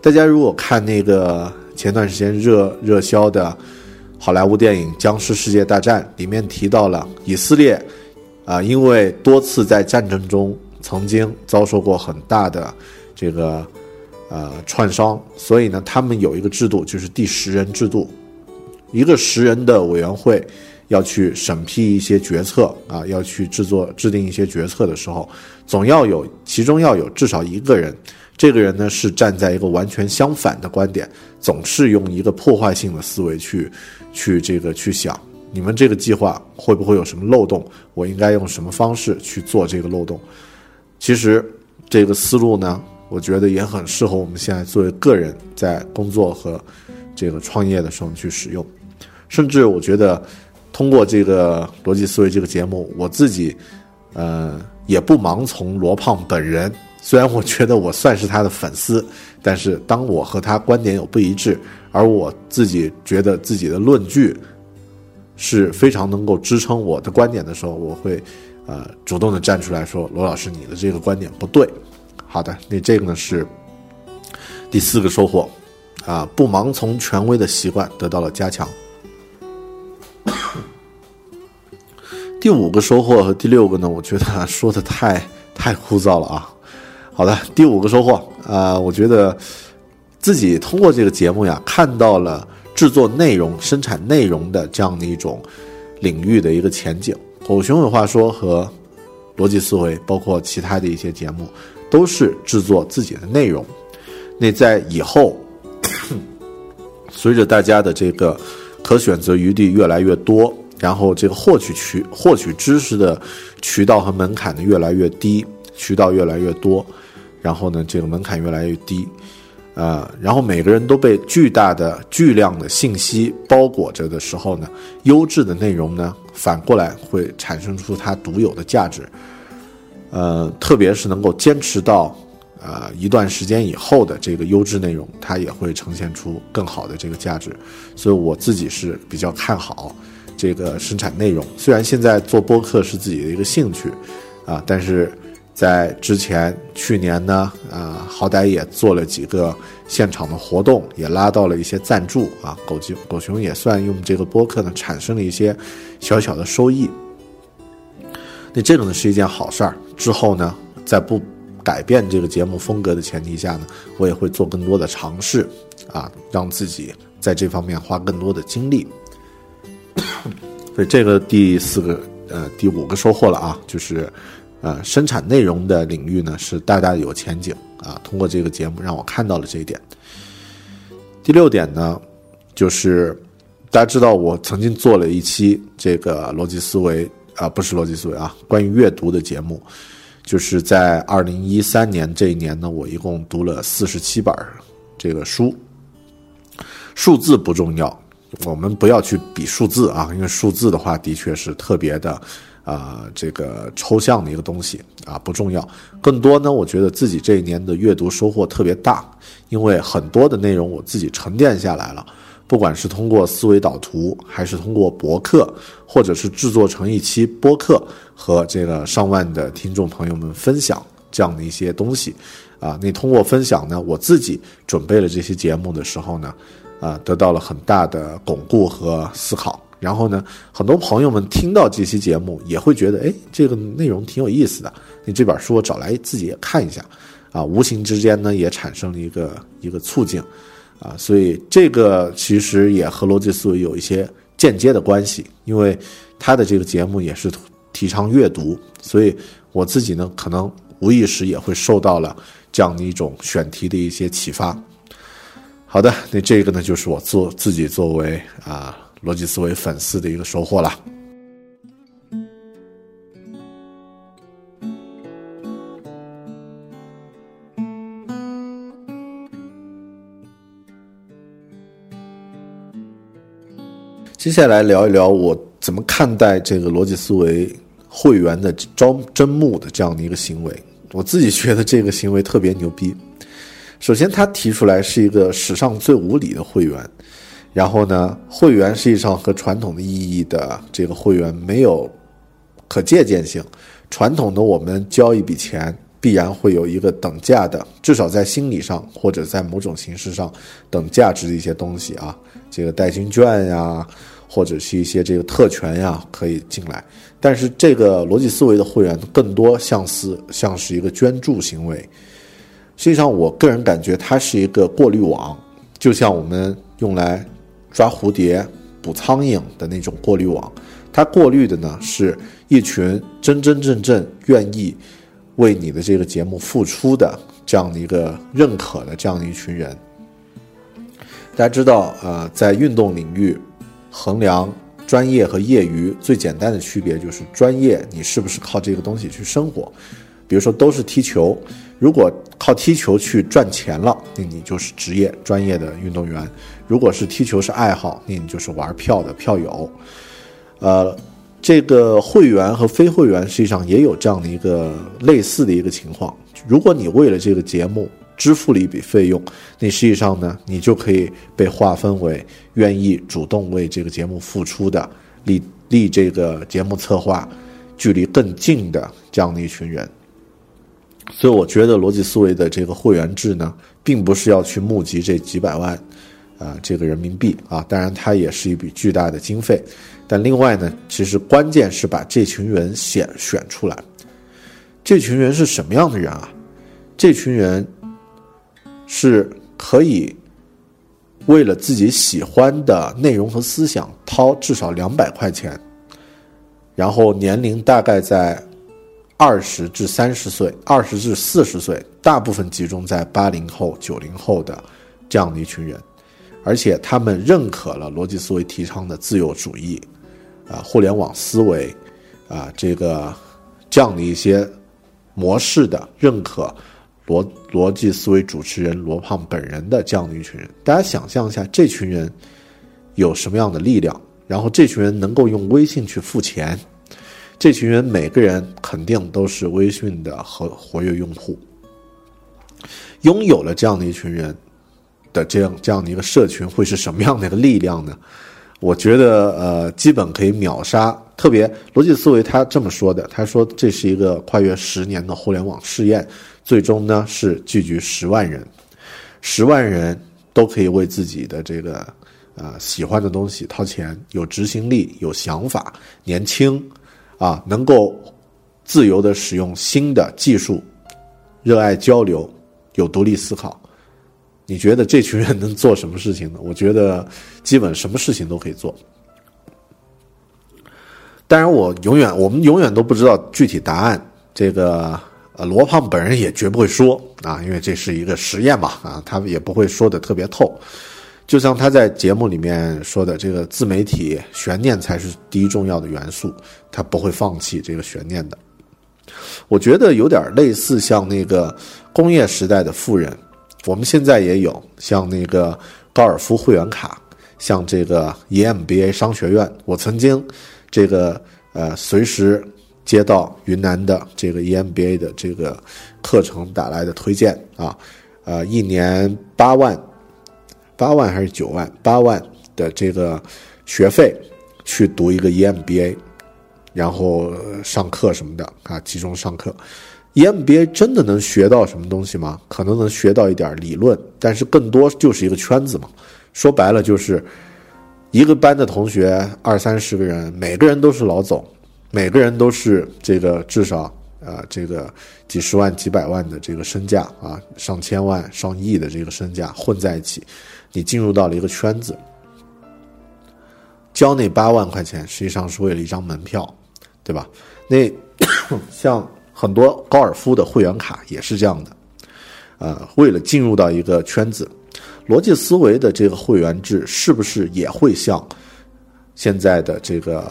大家如果看那个前段时间热热销的好莱坞电影《僵尸世界大战》，里面提到了以色列，啊，因为多次在战争中曾经遭受过很大的这个呃创伤，所以呢，他们有一个制度，就是第十人制度。一个十人的委员会要去审批一些决策啊，要去制作制定一些决策的时候，总要有其中要有至少一个人，这个人呢是站在一个完全相反的观点，总是用一个破坏性的思维去去这个去想，你们这个计划会不会有什么漏洞？我应该用什么方式去做这个漏洞？其实这个思路呢，我觉得也很适合我们现在作为个人在工作和这个创业的时候去使用。甚至我觉得，通过这个逻辑思维这个节目，我自己，呃，也不盲从罗胖本人。虽然我觉得我算是他的粉丝，但是当我和他观点有不一致，而我自己觉得自己的论据是非常能够支撑我的观点的时候，我会，呃，主动的站出来说：“罗老师，你的这个观点不对。”好的，那这个呢是第四个收获，啊，不盲从权威的习惯得到了加强。第五个收获和第六个呢，我觉得说的太太枯燥了啊。好的，第五个收获啊，我觉得自己通过这个节目呀，看到了制作内容、生产内容的这样的一种领域的一个前景。狗熊有话说和逻辑思维，包括其他的一些节目，都是制作自己的内容。那在以后，随着大家的这个可选择余地越来越多。然后这个获取渠获取知识的渠道和门槛呢越来越低，渠道越来越多，然后呢这个门槛越来越低，呃，然后每个人都被巨大的巨量的信息包裹着的时候呢，优质的内容呢反过来会产生出它独有的价值，呃，特别是能够坚持到。呃，一段时间以后的这个优质内容，它也会呈现出更好的这个价值，所以我自己是比较看好这个生产内容。虽然现在做播客是自己的一个兴趣，啊，但是在之前去年呢，啊，好歹也做了几个现场的活动，也拉到了一些赞助啊，狗熊狗熊也算用这个播客呢产生了一些小小的收益。那这个呢是一件好事儿。之后呢，在不。改变这个节目风格的前提下呢，我也会做更多的尝试，啊，让自己在这方面花更多的精力。所以这个第四个呃第五个收获了啊，就是呃生产内容的领域呢是大大有前景啊。通过这个节目让我看到了这一点。第六点呢，就是大家知道我曾经做了一期这个逻辑思维啊，不是逻辑思维啊，关于阅读的节目。就是在二零一三年这一年呢，我一共读了四十七本这个书。数字不重要，我们不要去比数字啊，因为数字的话的确是特别的，啊，这个抽象的一个东西啊，不重要。更多呢，我觉得自己这一年的阅读收获特别大，因为很多的内容我自己沉淀下来了。不管是通过思维导图，还是通过博客，或者是制作成一期播客，和这个上万的听众朋友们分享这样的一些东西，啊，你通过分享呢，我自己准备了这些节目的时候呢，啊，得到了很大的巩固和思考。然后呢，很多朋友们听到这期节目也会觉得，哎，这个内容挺有意思的。你这本书我找来自己也看一下，啊，无形之间呢，也产生了一个一个促进。啊，所以这个其实也和逻辑思维有一些间接的关系，因为他的这个节目也是提倡阅读，所以我自己呢可能无意识也会受到了这样的一种选题的一些启发。好的，那这个呢就是我做自己作为啊逻辑思维粉丝的一个收获了。接下来聊一聊我怎么看待这个逻辑思维会员的招真募的这样的一个行为。我自己觉得这个行为特别牛逼。首先，他提出来是一个史上最无理的会员。然后呢，会员实际上和传统的意义的这个会员没有可借鉴性。传统的我们交一笔钱，必然会有一个等价的，至少在心理上或者在某种形式上等价值的一些东西啊，这个代金券呀。或者是一些这个特权呀，可以进来，但是这个逻辑思维的会员更多像是像是一个捐助行为。实际上，我个人感觉它是一个过滤网，就像我们用来抓蝴蝶、捕苍蝇的那种过滤网。它过滤的呢，是一群真真正正愿意为你的这个节目付出的这样的一个认可的这样的一群人。大家知道，呃，在运动领域。衡量专业和业余最简单的区别就是专业，你是不是靠这个东西去生活？比如说都是踢球，如果靠踢球去赚钱了，那你就是职业专业的运动员；如果是踢球是爱好，那你就是玩票的票友。呃，这个会员和非会员实际上也有这样的一个类似的一个情况。如果你为了这个节目，支付了一笔费用，那实际上呢，你就可以被划分为愿意主动为这个节目付出的、离离这个节目策划距离更近的这样的一群人。所以，我觉得逻辑思维的这个会员制呢，并不是要去募集这几百万啊这个人民币啊，当然它也是一笔巨大的经费。但另外呢，其实关键是把这群人选选出来。这群人是什么样的人啊？这群人。是可以为了自己喜欢的内容和思想掏至少两百块钱，然后年龄大概在二十至三十岁、二十至四十岁，大部分集中在八零后、九零后的这样的一群人，而且他们认可了逻辑思维提倡的自由主义，啊互联网思维啊这个这样的一些模式的认可。逻逻辑思维主持人罗胖本人的这样的一群人，大家想象一下，这群人有什么样的力量？然后这群人能够用微信去付钱，这群人每个人肯定都是微信的活活跃用户。拥有了这样的一群人的这样这样的一个社群，会是什么样的一个力量呢？我觉得，呃，基本可以秒杀。特别逻辑思维他这么说的，他说这是一个跨越十年的互联网试验。最终呢是聚集十万人，十万人都可以为自己的这个呃喜欢的东西掏钱，有执行力，有想法，年轻，啊能够自由的使用新的技术，热爱交流，有独立思考。你觉得这群人能做什么事情呢？我觉得基本什么事情都可以做。当然，我永远我们永远都不知道具体答案。这个。罗胖本人也绝不会说啊，因为这是一个实验嘛，啊，他也不会说的特别透。就像他在节目里面说的，这个自媒体悬念才是第一重要的元素，他不会放弃这个悬念的。我觉得有点类似像那个工业时代的富人，我们现在也有像那个高尔夫会员卡，像这个 EMBA 商学院，我曾经这个呃随时。接到云南的这个 EMBA 的这个课程打来的推荐啊，呃，一年八万，八万还是九万？八万的这个学费去读一个 EMBA，然后上课什么的啊，集中上课。EMBA 真的能学到什么东西吗？可能能学到一点理论，但是更多就是一个圈子嘛。说白了就是一个班的同学二三十个人，每个人都是老总。每个人都是这个至少啊，这个几十万、几百万的这个身价啊，上千万、上亿的这个身价混在一起，你进入到了一个圈子，交那八万块钱实际上是为了一张门票，对吧？那 像很多高尔夫的会员卡也是这样的，呃，为了进入到一个圈子，逻辑思维的这个会员制是不是也会像现在的这个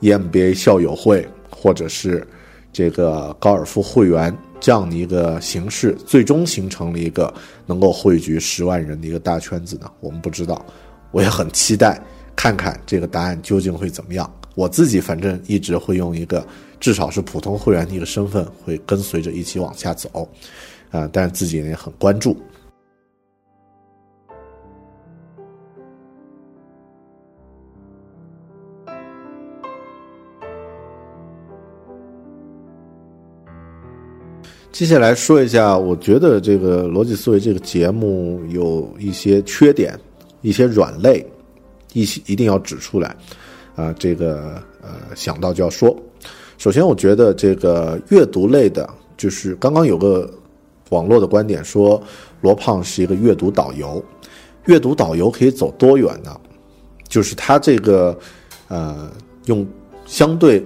？EMBA 校友会，或者是这个高尔夫会员这样的一个形式，最终形成了一个能够汇聚十万人的一个大圈子呢？我们不知道，我也很期待看看这个答案究竟会怎么样。我自己反正一直会用一个至少是普通会员的一个身份，会跟随着一起往下走，啊，但是自己也很关注。接下来说一下，我觉得这个逻辑思维这个节目有一些缺点，一些软肋，一些一定要指出来。啊，这个呃想到就要说。首先，我觉得这个阅读类的，就是刚刚有个网络的观点说，罗胖是一个阅读导游。阅读导游可以走多远呢？就是他这个呃用相对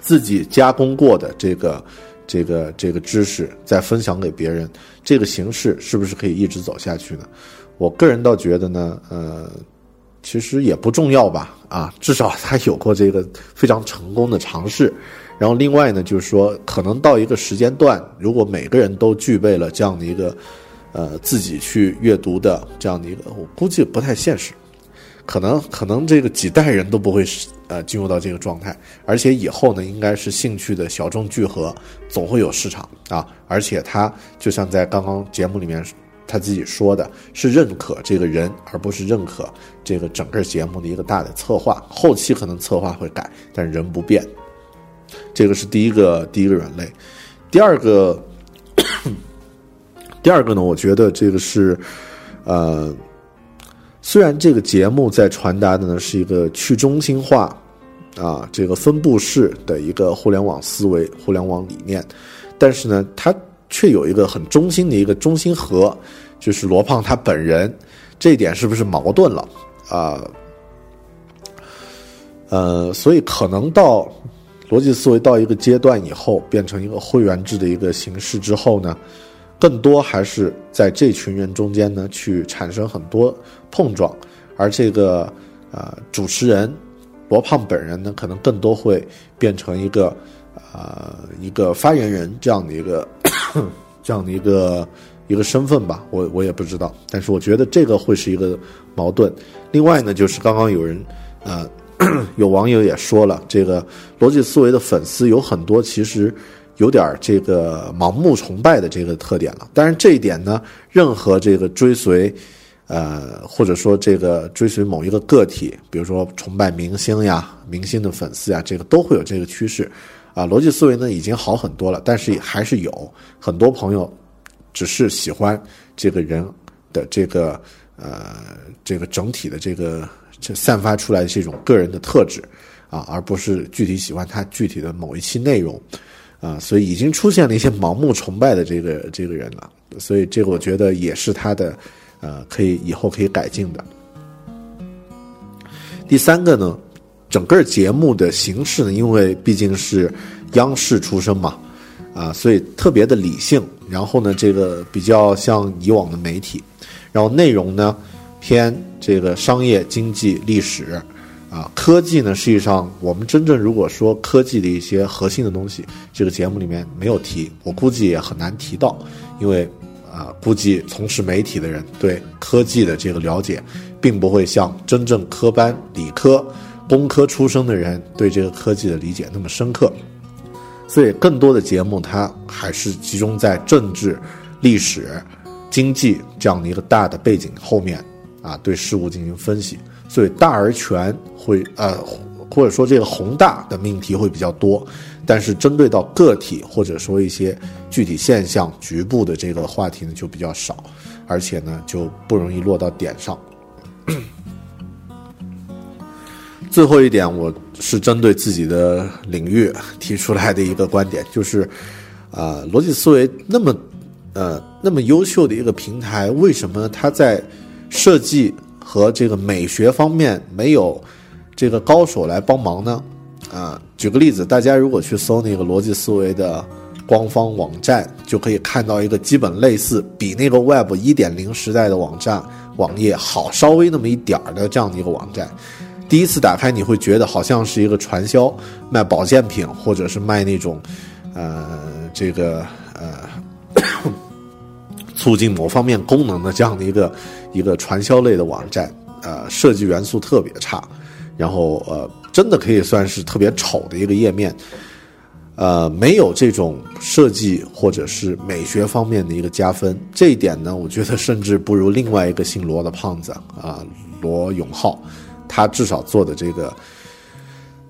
自己加工过的这个。这个这个知识再分享给别人，这个形式是不是可以一直走下去呢？我个人倒觉得呢，呃，其实也不重要吧，啊，至少他有过这个非常成功的尝试。然后另外呢，就是说，可能到一个时间段，如果每个人都具备了这样的一个，呃，自己去阅读的这样的一个，我估计不太现实。可能可能这个几代人都不会呃进入到这个状态，而且以后呢，应该是兴趣的小众聚合，总会有市场啊。而且他就像在刚刚节目里面他自己说的，是认可这个人，而不是认可这个整个节目的一个大的策划。后期可能策划会改，但人不变。这个是第一个第一个软肋。第二个，第二个呢，我觉得这个是呃。虽然这个节目在传达的呢是一个去中心化，啊，这个分布式的一个互联网思维、互联网理念，但是呢，它却有一个很中心的一个中心核，就是罗胖他本人，这一点是不是矛盾了啊？呃，所以可能到逻辑思维到一个阶段以后，变成一个会员制的一个形式之后呢？更多还是在这群人中间呢，去产生很多碰撞，而这个呃主持人罗胖本人呢，可能更多会变成一个呃一个发言人这样的一个 这样的一个一个身份吧，我我也不知道，但是我觉得这个会是一个矛盾。另外呢，就是刚刚有人呃 有网友也说了，这个逻辑思维的粉丝有很多其实。有点这个盲目崇拜的这个特点了，但是这一点呢，任何这个追随，呃，或者说这个追随某一个个体，比如说崇拜明星呀、明星的粉丝呀，这个都会有这个趋势，啊，逻辑思维呢已经好很多了，但是还是有很多朋友只是喜欢这个人的这个呃这个整体的这个这散发出来的这种个人的特质啊，而不是具体喜欢他具体的某一期内容。啊，所以已经出现了一些盲目崇拜的这个这个人了，所以这个我觉得也是他的，呃，可以以后可以改进的。第三个呢，整个节目的形式呢，因为毕竟是央视出身嘛，啊，所以特别的理性，然后呢，这个比较像以往的媒体，然后内容呢偏这个商业、经济、历史。啊，科技呢，实际上我们真正如果说科技的一些核心的东西，这个节目里面没有提，我估计也很难提到，因为啊，估计从事媒体的人对科技的这个了解，并不会像真正科班、理科、工科出身的人对这个科技的理解那么深刻，所以更多的节目它还是集中在政治、历史、经济这样的一个大的背景后面啊，对事物进行分析。所以大而全会呃，或者说这个宏大的命题会比较多，但是针对到个体或者说一些具体现象、局部的这个话题呢就比较少，而且呢就不容易落到点上。最后一点，我是针对自己的领域 提出来的一个观点，就是啊，逻辑思维那么呃那么优秀的一个平台，为什么它在设计？和这个美学方面没有这个高手来帮忙呢？啊，举个例子，大家如果去搜那个逻辑思维的官方网站，就可以看到一个基本类似比那个 Web 一点零时代的网站网页好稍微那么一点儿的这样的一个网站。第一次打开，你会觉得好像是一个传销卖保健品，或者是卖那种呃这个呃促进某方面功能的这样的一个。一个传销类的网站，呃，设计元素特别差，然后呃，真的可以算是特别丑的一个页面，呃，没有这种设计或者是美学方面的一个加分。这一点呢，我觉得甚至不如另外一个姓罗的胖子啊，罗永浩，他至少做的这个，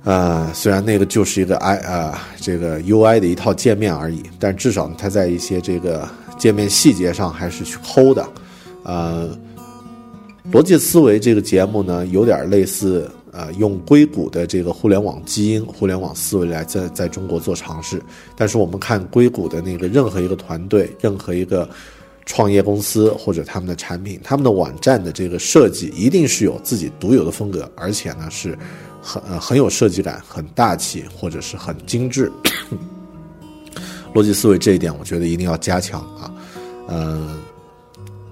呃，虽然那个就是一个 i 啊这个 UI 的一套界面而已，但至少他在一些这个界面细节上还是去抠的，呃。逻辑思维这个节目呢，有点类似，呃，用硅谷的这个互联网基因、互联网思维来在在中国做尝试。但是我们看硅谷的那个任何一个团队、任何一个创业公司或者他们的产品、他们的网站的这个设计，一定是有自己独有的风格，而且呢是很很有设计感、很大气或者是很精致。逻辑思维这一点，我觉得一定要加强啊，嗯。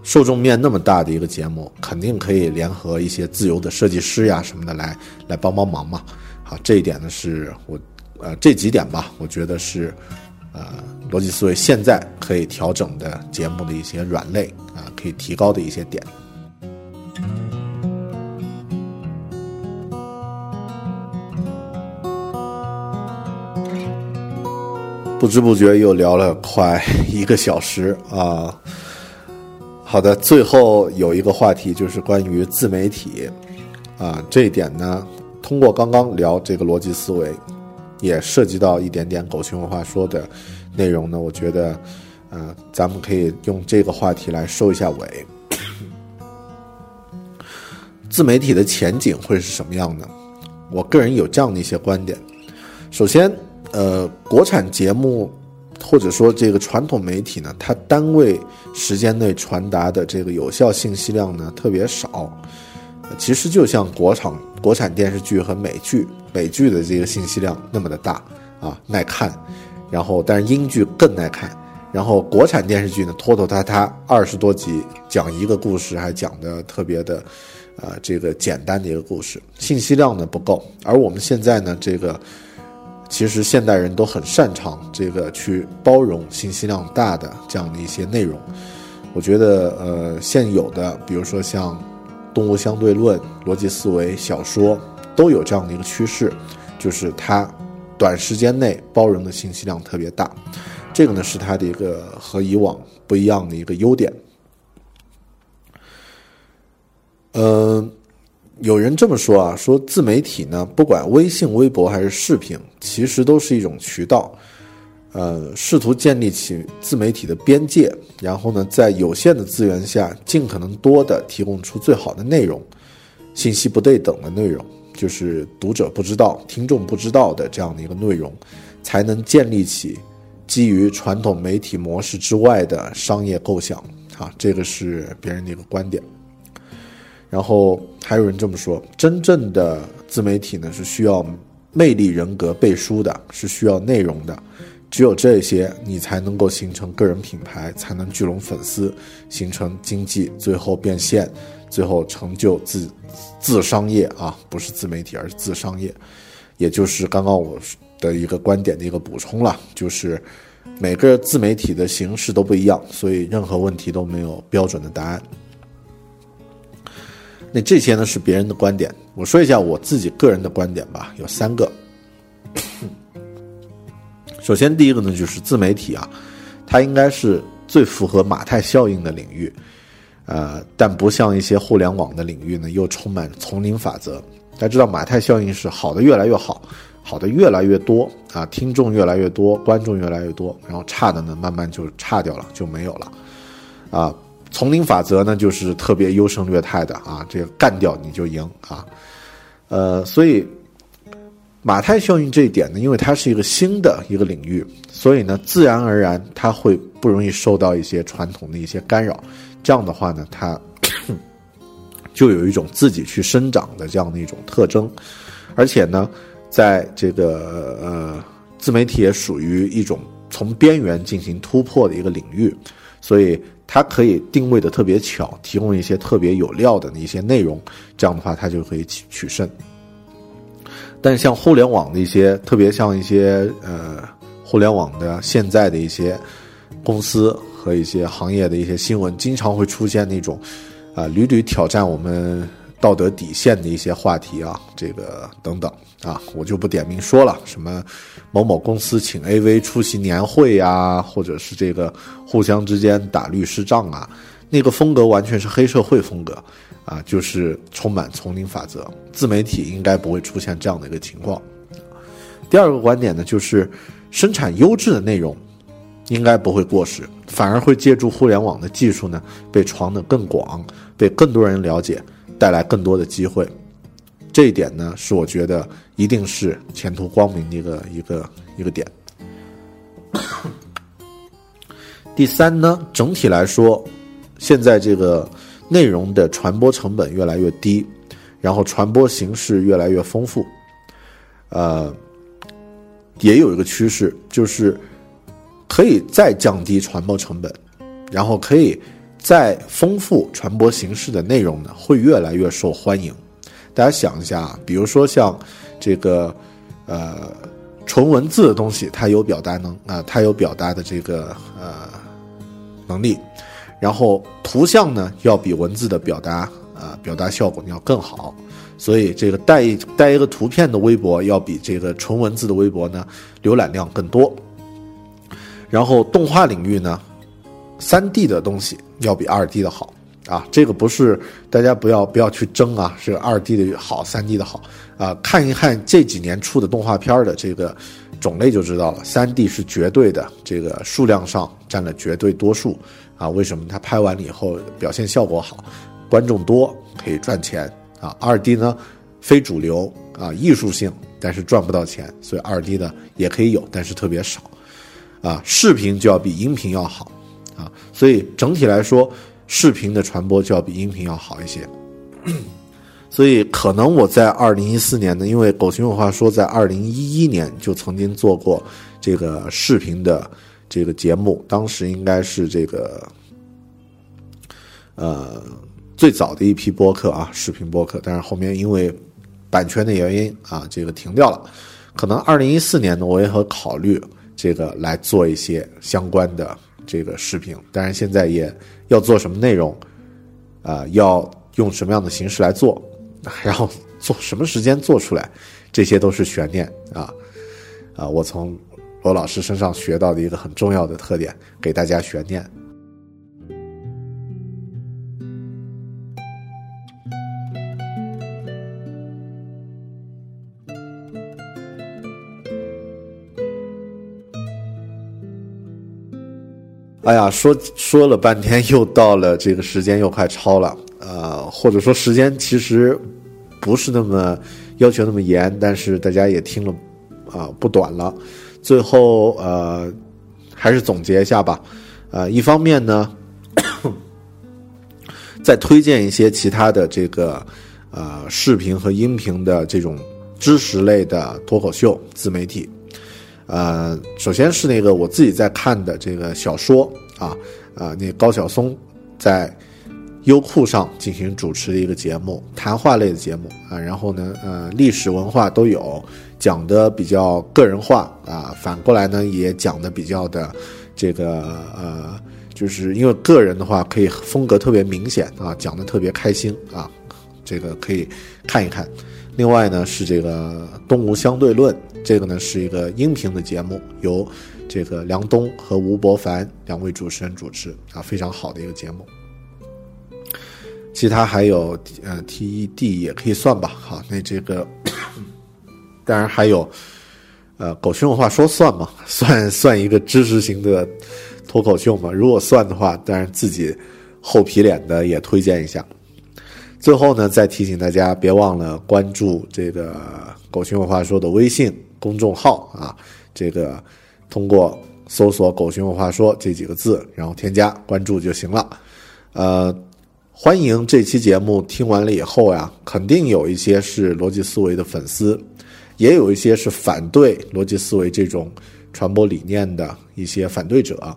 受众面那么大的一个节目，肯定可以联合一些自由的设计师呀什么的来来帮帮忙嘛。好，这一点呢是我，呃，这几点吧，我觉得是，呃，逻辑思维现在可以调整的节目的一些软肋啊，可以提高的一些点。不知不觉又聊了快一个小时啊。好的，最后有一个话题就是关于自媒体，啊，这一点呢，通过刚刚聊这个逻辑思维，也涉及到一点点狗熊文化说的内容呢。我觉得，呃，咱们可以用这个话题来收一下尾。自媒体的前景会是什么样的？我个人有这样的一些观点。首先，呃，国产节目。或者说，这个传统媒体呢，它单位时间内传达的这个有效信息量呢特别少。其实就像国产国产电视剧和美剧，美剧的这个信息量那么的大啊，耐看。然后，但是英剧更耐看。然后国产电视剧呢，拖拖沓沓二十多集讲一个故事，还讲的特别的，呃，这个简单的一个故事，信息量呢不够。而我们现在呢，这个其实现代人都很擅长这个去包容信息量大的这样的一些内容。我觉得，呃，现有的比如说像动物相对论、逻辑思维小说，都有这样的一个趋势，就是它短时间内包容的信息量特别大。这个呢是它的一个和以往不一样的一个优点。嗯，有人这么说啊，说自媒体呢，不管微信、微博还是视频，其实都是一种渠道。呃，试图建立起自媒体的边界，然后呢，在有限的资源下，尽可能多的提供出最好的内容，信息不对等的内容，就是读者不知道、听众不知道的这样的一个内容，才能建立起。基于传统媒体模式之外的商业构想，啊，这个是别人的一个观点。然后还有人这么说：，真正的自媒体呢是需要魅力人格背书的，是需要内容的。只有这些，你才能够形成个人品牌，才能聚拢粉丝，形成经济，最后变现，最后成就自自商业啊，不是自媒体，而是自商业。也就是刚刚我。的一个观点的一个补充了，就是每个自媒体的形式都不一样，所以任何问题都没有标准的答案。那这些呢是别人的观点，我说一下我自己个人的观点吧，有三个。首先，第一个呢就是自媒体啊，它应该是最符合马太效应的领域，呃，但不像一些互联网的领域呢，又充满丛林法则。大家知道马太效应是好的越来越好。好的越来越多啊，听众越来越多，观众越来越多，然后差的呢，慢慢就差掉了，就没有了，啊，丛林法则呢，就是特别优胜劣汰的啊，这个干掉你就赢啊，呃，所以马太效应这一点呢，因为它是一个新的一个领域，所以呢，自然而然它会不容易受到一些传统的一些干扰，这样的话呢，它 就有一种自己去生长的这样的一种特征，而且呢。在这个呃，自媒体也属于一种从边缘进行突破的一个领域，所以它可以定位的特别巧，提供一些特别有料的一些内容，这样的话它就可以取取胜。但像互联网的一些，特别像一些呃，互联网的现在的一些公司和一些行业的一些新闻，经常会出现那种啊，屡屡挑战我们。道德底线的一些话题啊，这个等等啊，我就不点名说了。什么某某公司请 AV 出席年会呀，或者是这个互相之间打律师仗啊，那个风格完全是黑社会风格啊，就是充满丛林法则。自媒体应该不会出现这样的一个情况。第二个观点呢，就是生产优质的内容应该不会过时，反而会借助互联网的技术呢，被传得更广，被更多人了解。带来更多的机会，这一点呢，是我觉得一定是前途光明的一个一个一个点。第三呢，整体来说，现在这个内容的传播成本越来越低，然后传播形式越来越丰富，呃，也有一个趋势，就是可以再降低传播成本，然后可以。再丰富传播形式的内容呢，会越来越受欢迎。大家想一下，比如说像这个呃纯文字的东西，它有表达能啊，它有表达的这个呃能力。然后图像呢，要比文字的表达啊表达效果要更好。所以这个带一带一个图片的微博，要比这个纯文字的微博呢浏览量更多。然后动画领域呢？三 D 的东西要比二 D 的好啊，这个不是大家不要不要去争啊，是二 D 的好，三 D 的好啊。看一看这几年出的动画片的这个种类就知道了，三 D 是绝对的，这个数量上占了绝对多数啊。为什么？它拍完了以后表现效果好，观众多可以赚钱啊。二 D 呢非主流啊，艺术性但是赚不到钱，所以二 D 呢也可以有，但是特别少啊。视频就要比音频要好。啊，所以整体来说，视频的传播就要比音频要好一些。所以可能我在二零一四年呢，因为狗熊有话说，在二零一一年就曾经做过这个视频的这个节目，当时应该是这个呃最早的一批播客啊，视频播客，但是后面因为版权的原因啊，这个停掉了。可能二零一四年呢，我也会考虑这个来做一些相关的这个视频，当然现在也要做什么内容，啊，要用什么样的形式来做，然后做什么时间做出来，这些都是悬念啊啊！我从罗老师身上学到的一个很重要的特点，给大家悬念。哎呀，说说了半天，又到了这个时间，又快超了。呃，或者说时间其实不是那么要求那么严，但是大家也听了啊不短了。最后呃，还是总结一下吧。呃，一方面呢，再推荐一些其他的这个呃视频和音频的这种知识类的脱口秀自媒体。呃，首先是那个我自己在看的这个小说啊，啊，那高晓松在优酷上进行主持的一个节目，谈话类的节目啊，然后呢，呃，历史文化都有，讲的比较个人化啊，反过来呢也讲的比较的这个呃，就是因为个人的话可以风格特别明显啊，讲的特别开心啊，这个可以看一看。另外呢是这个东吴相对论。这个呢是一个音频的节目，由这个梁冬和吴伯凡两位主持人主持啊，非常好的一个节目。其他还有呃 TED 也可以算吧，好，那这个当然还有呃狗熊有话说算吗？算算一个知识型的脱口秀吗？如果算的话，当然自己厚皮脸的也推荐一下。最后呢，再提醒大家别忘了关注这个狗熊有话说的微信。公众号啊，这个通过搜索“狗熊有话说”这几个字，然后添加关注就行了。呃，欢迎这期节目听完了以后呀，肯定有一些是逻辑思维的粉丝，也有一些是反对逻辑思维这种传播理念的一些反对者啊。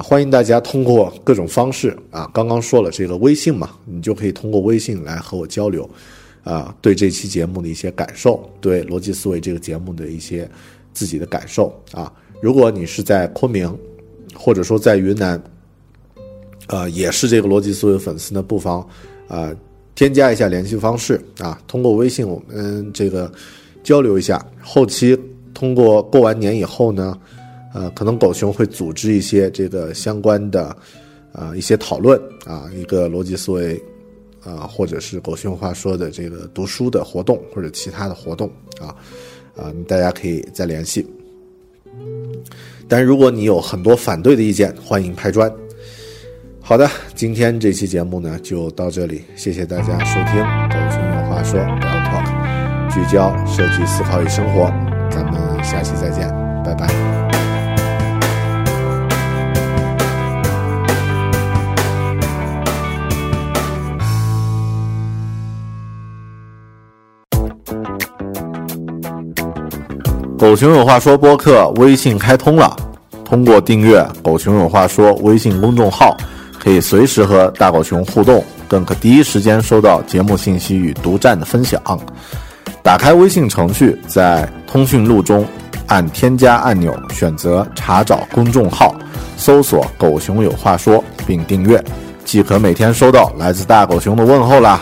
欢迎大家通过各种方式啊，刚刚说了这个微信嘛，你就可以通过微信来和我交流。啊，对这期节目的一些感受，对逻辑思维这个节目的一些自己的感受啊。如果你是在昆明，或者说在云南，呃，也是这个逻辑思维粉丝呢，不妨啊添加一下联系方式啊，通过微信我们这个交流一下。后期通过过完年以后呢，呃，可能狗熊会组织一些这个相关的啊一些讨论啊，一个逻辑思维。啊，或者是狗熊话说的这个读书的活动，或者其他的活动啊，啊，大家可以再联系。但如果你有很多反对的意见，欢迎拍砖。好的，今天这期节目呢就到这里，谢谢大家收听狗熊有话说不要 Talk，聚焦设计思考与生活，咱们下期再见，拜拜。狗熊有话说播客微信开通了，通过订阅“狗熊有话说”微信公众号，可以随时和大狗熊互动，更可第一时间收到节目信息与独占的分享。打开微信程序，在通讯录中按添加按钮，选择查找公众号，搜索“狗熊有话说”并订阅，即可每天收到来自大狗熊的问候啦。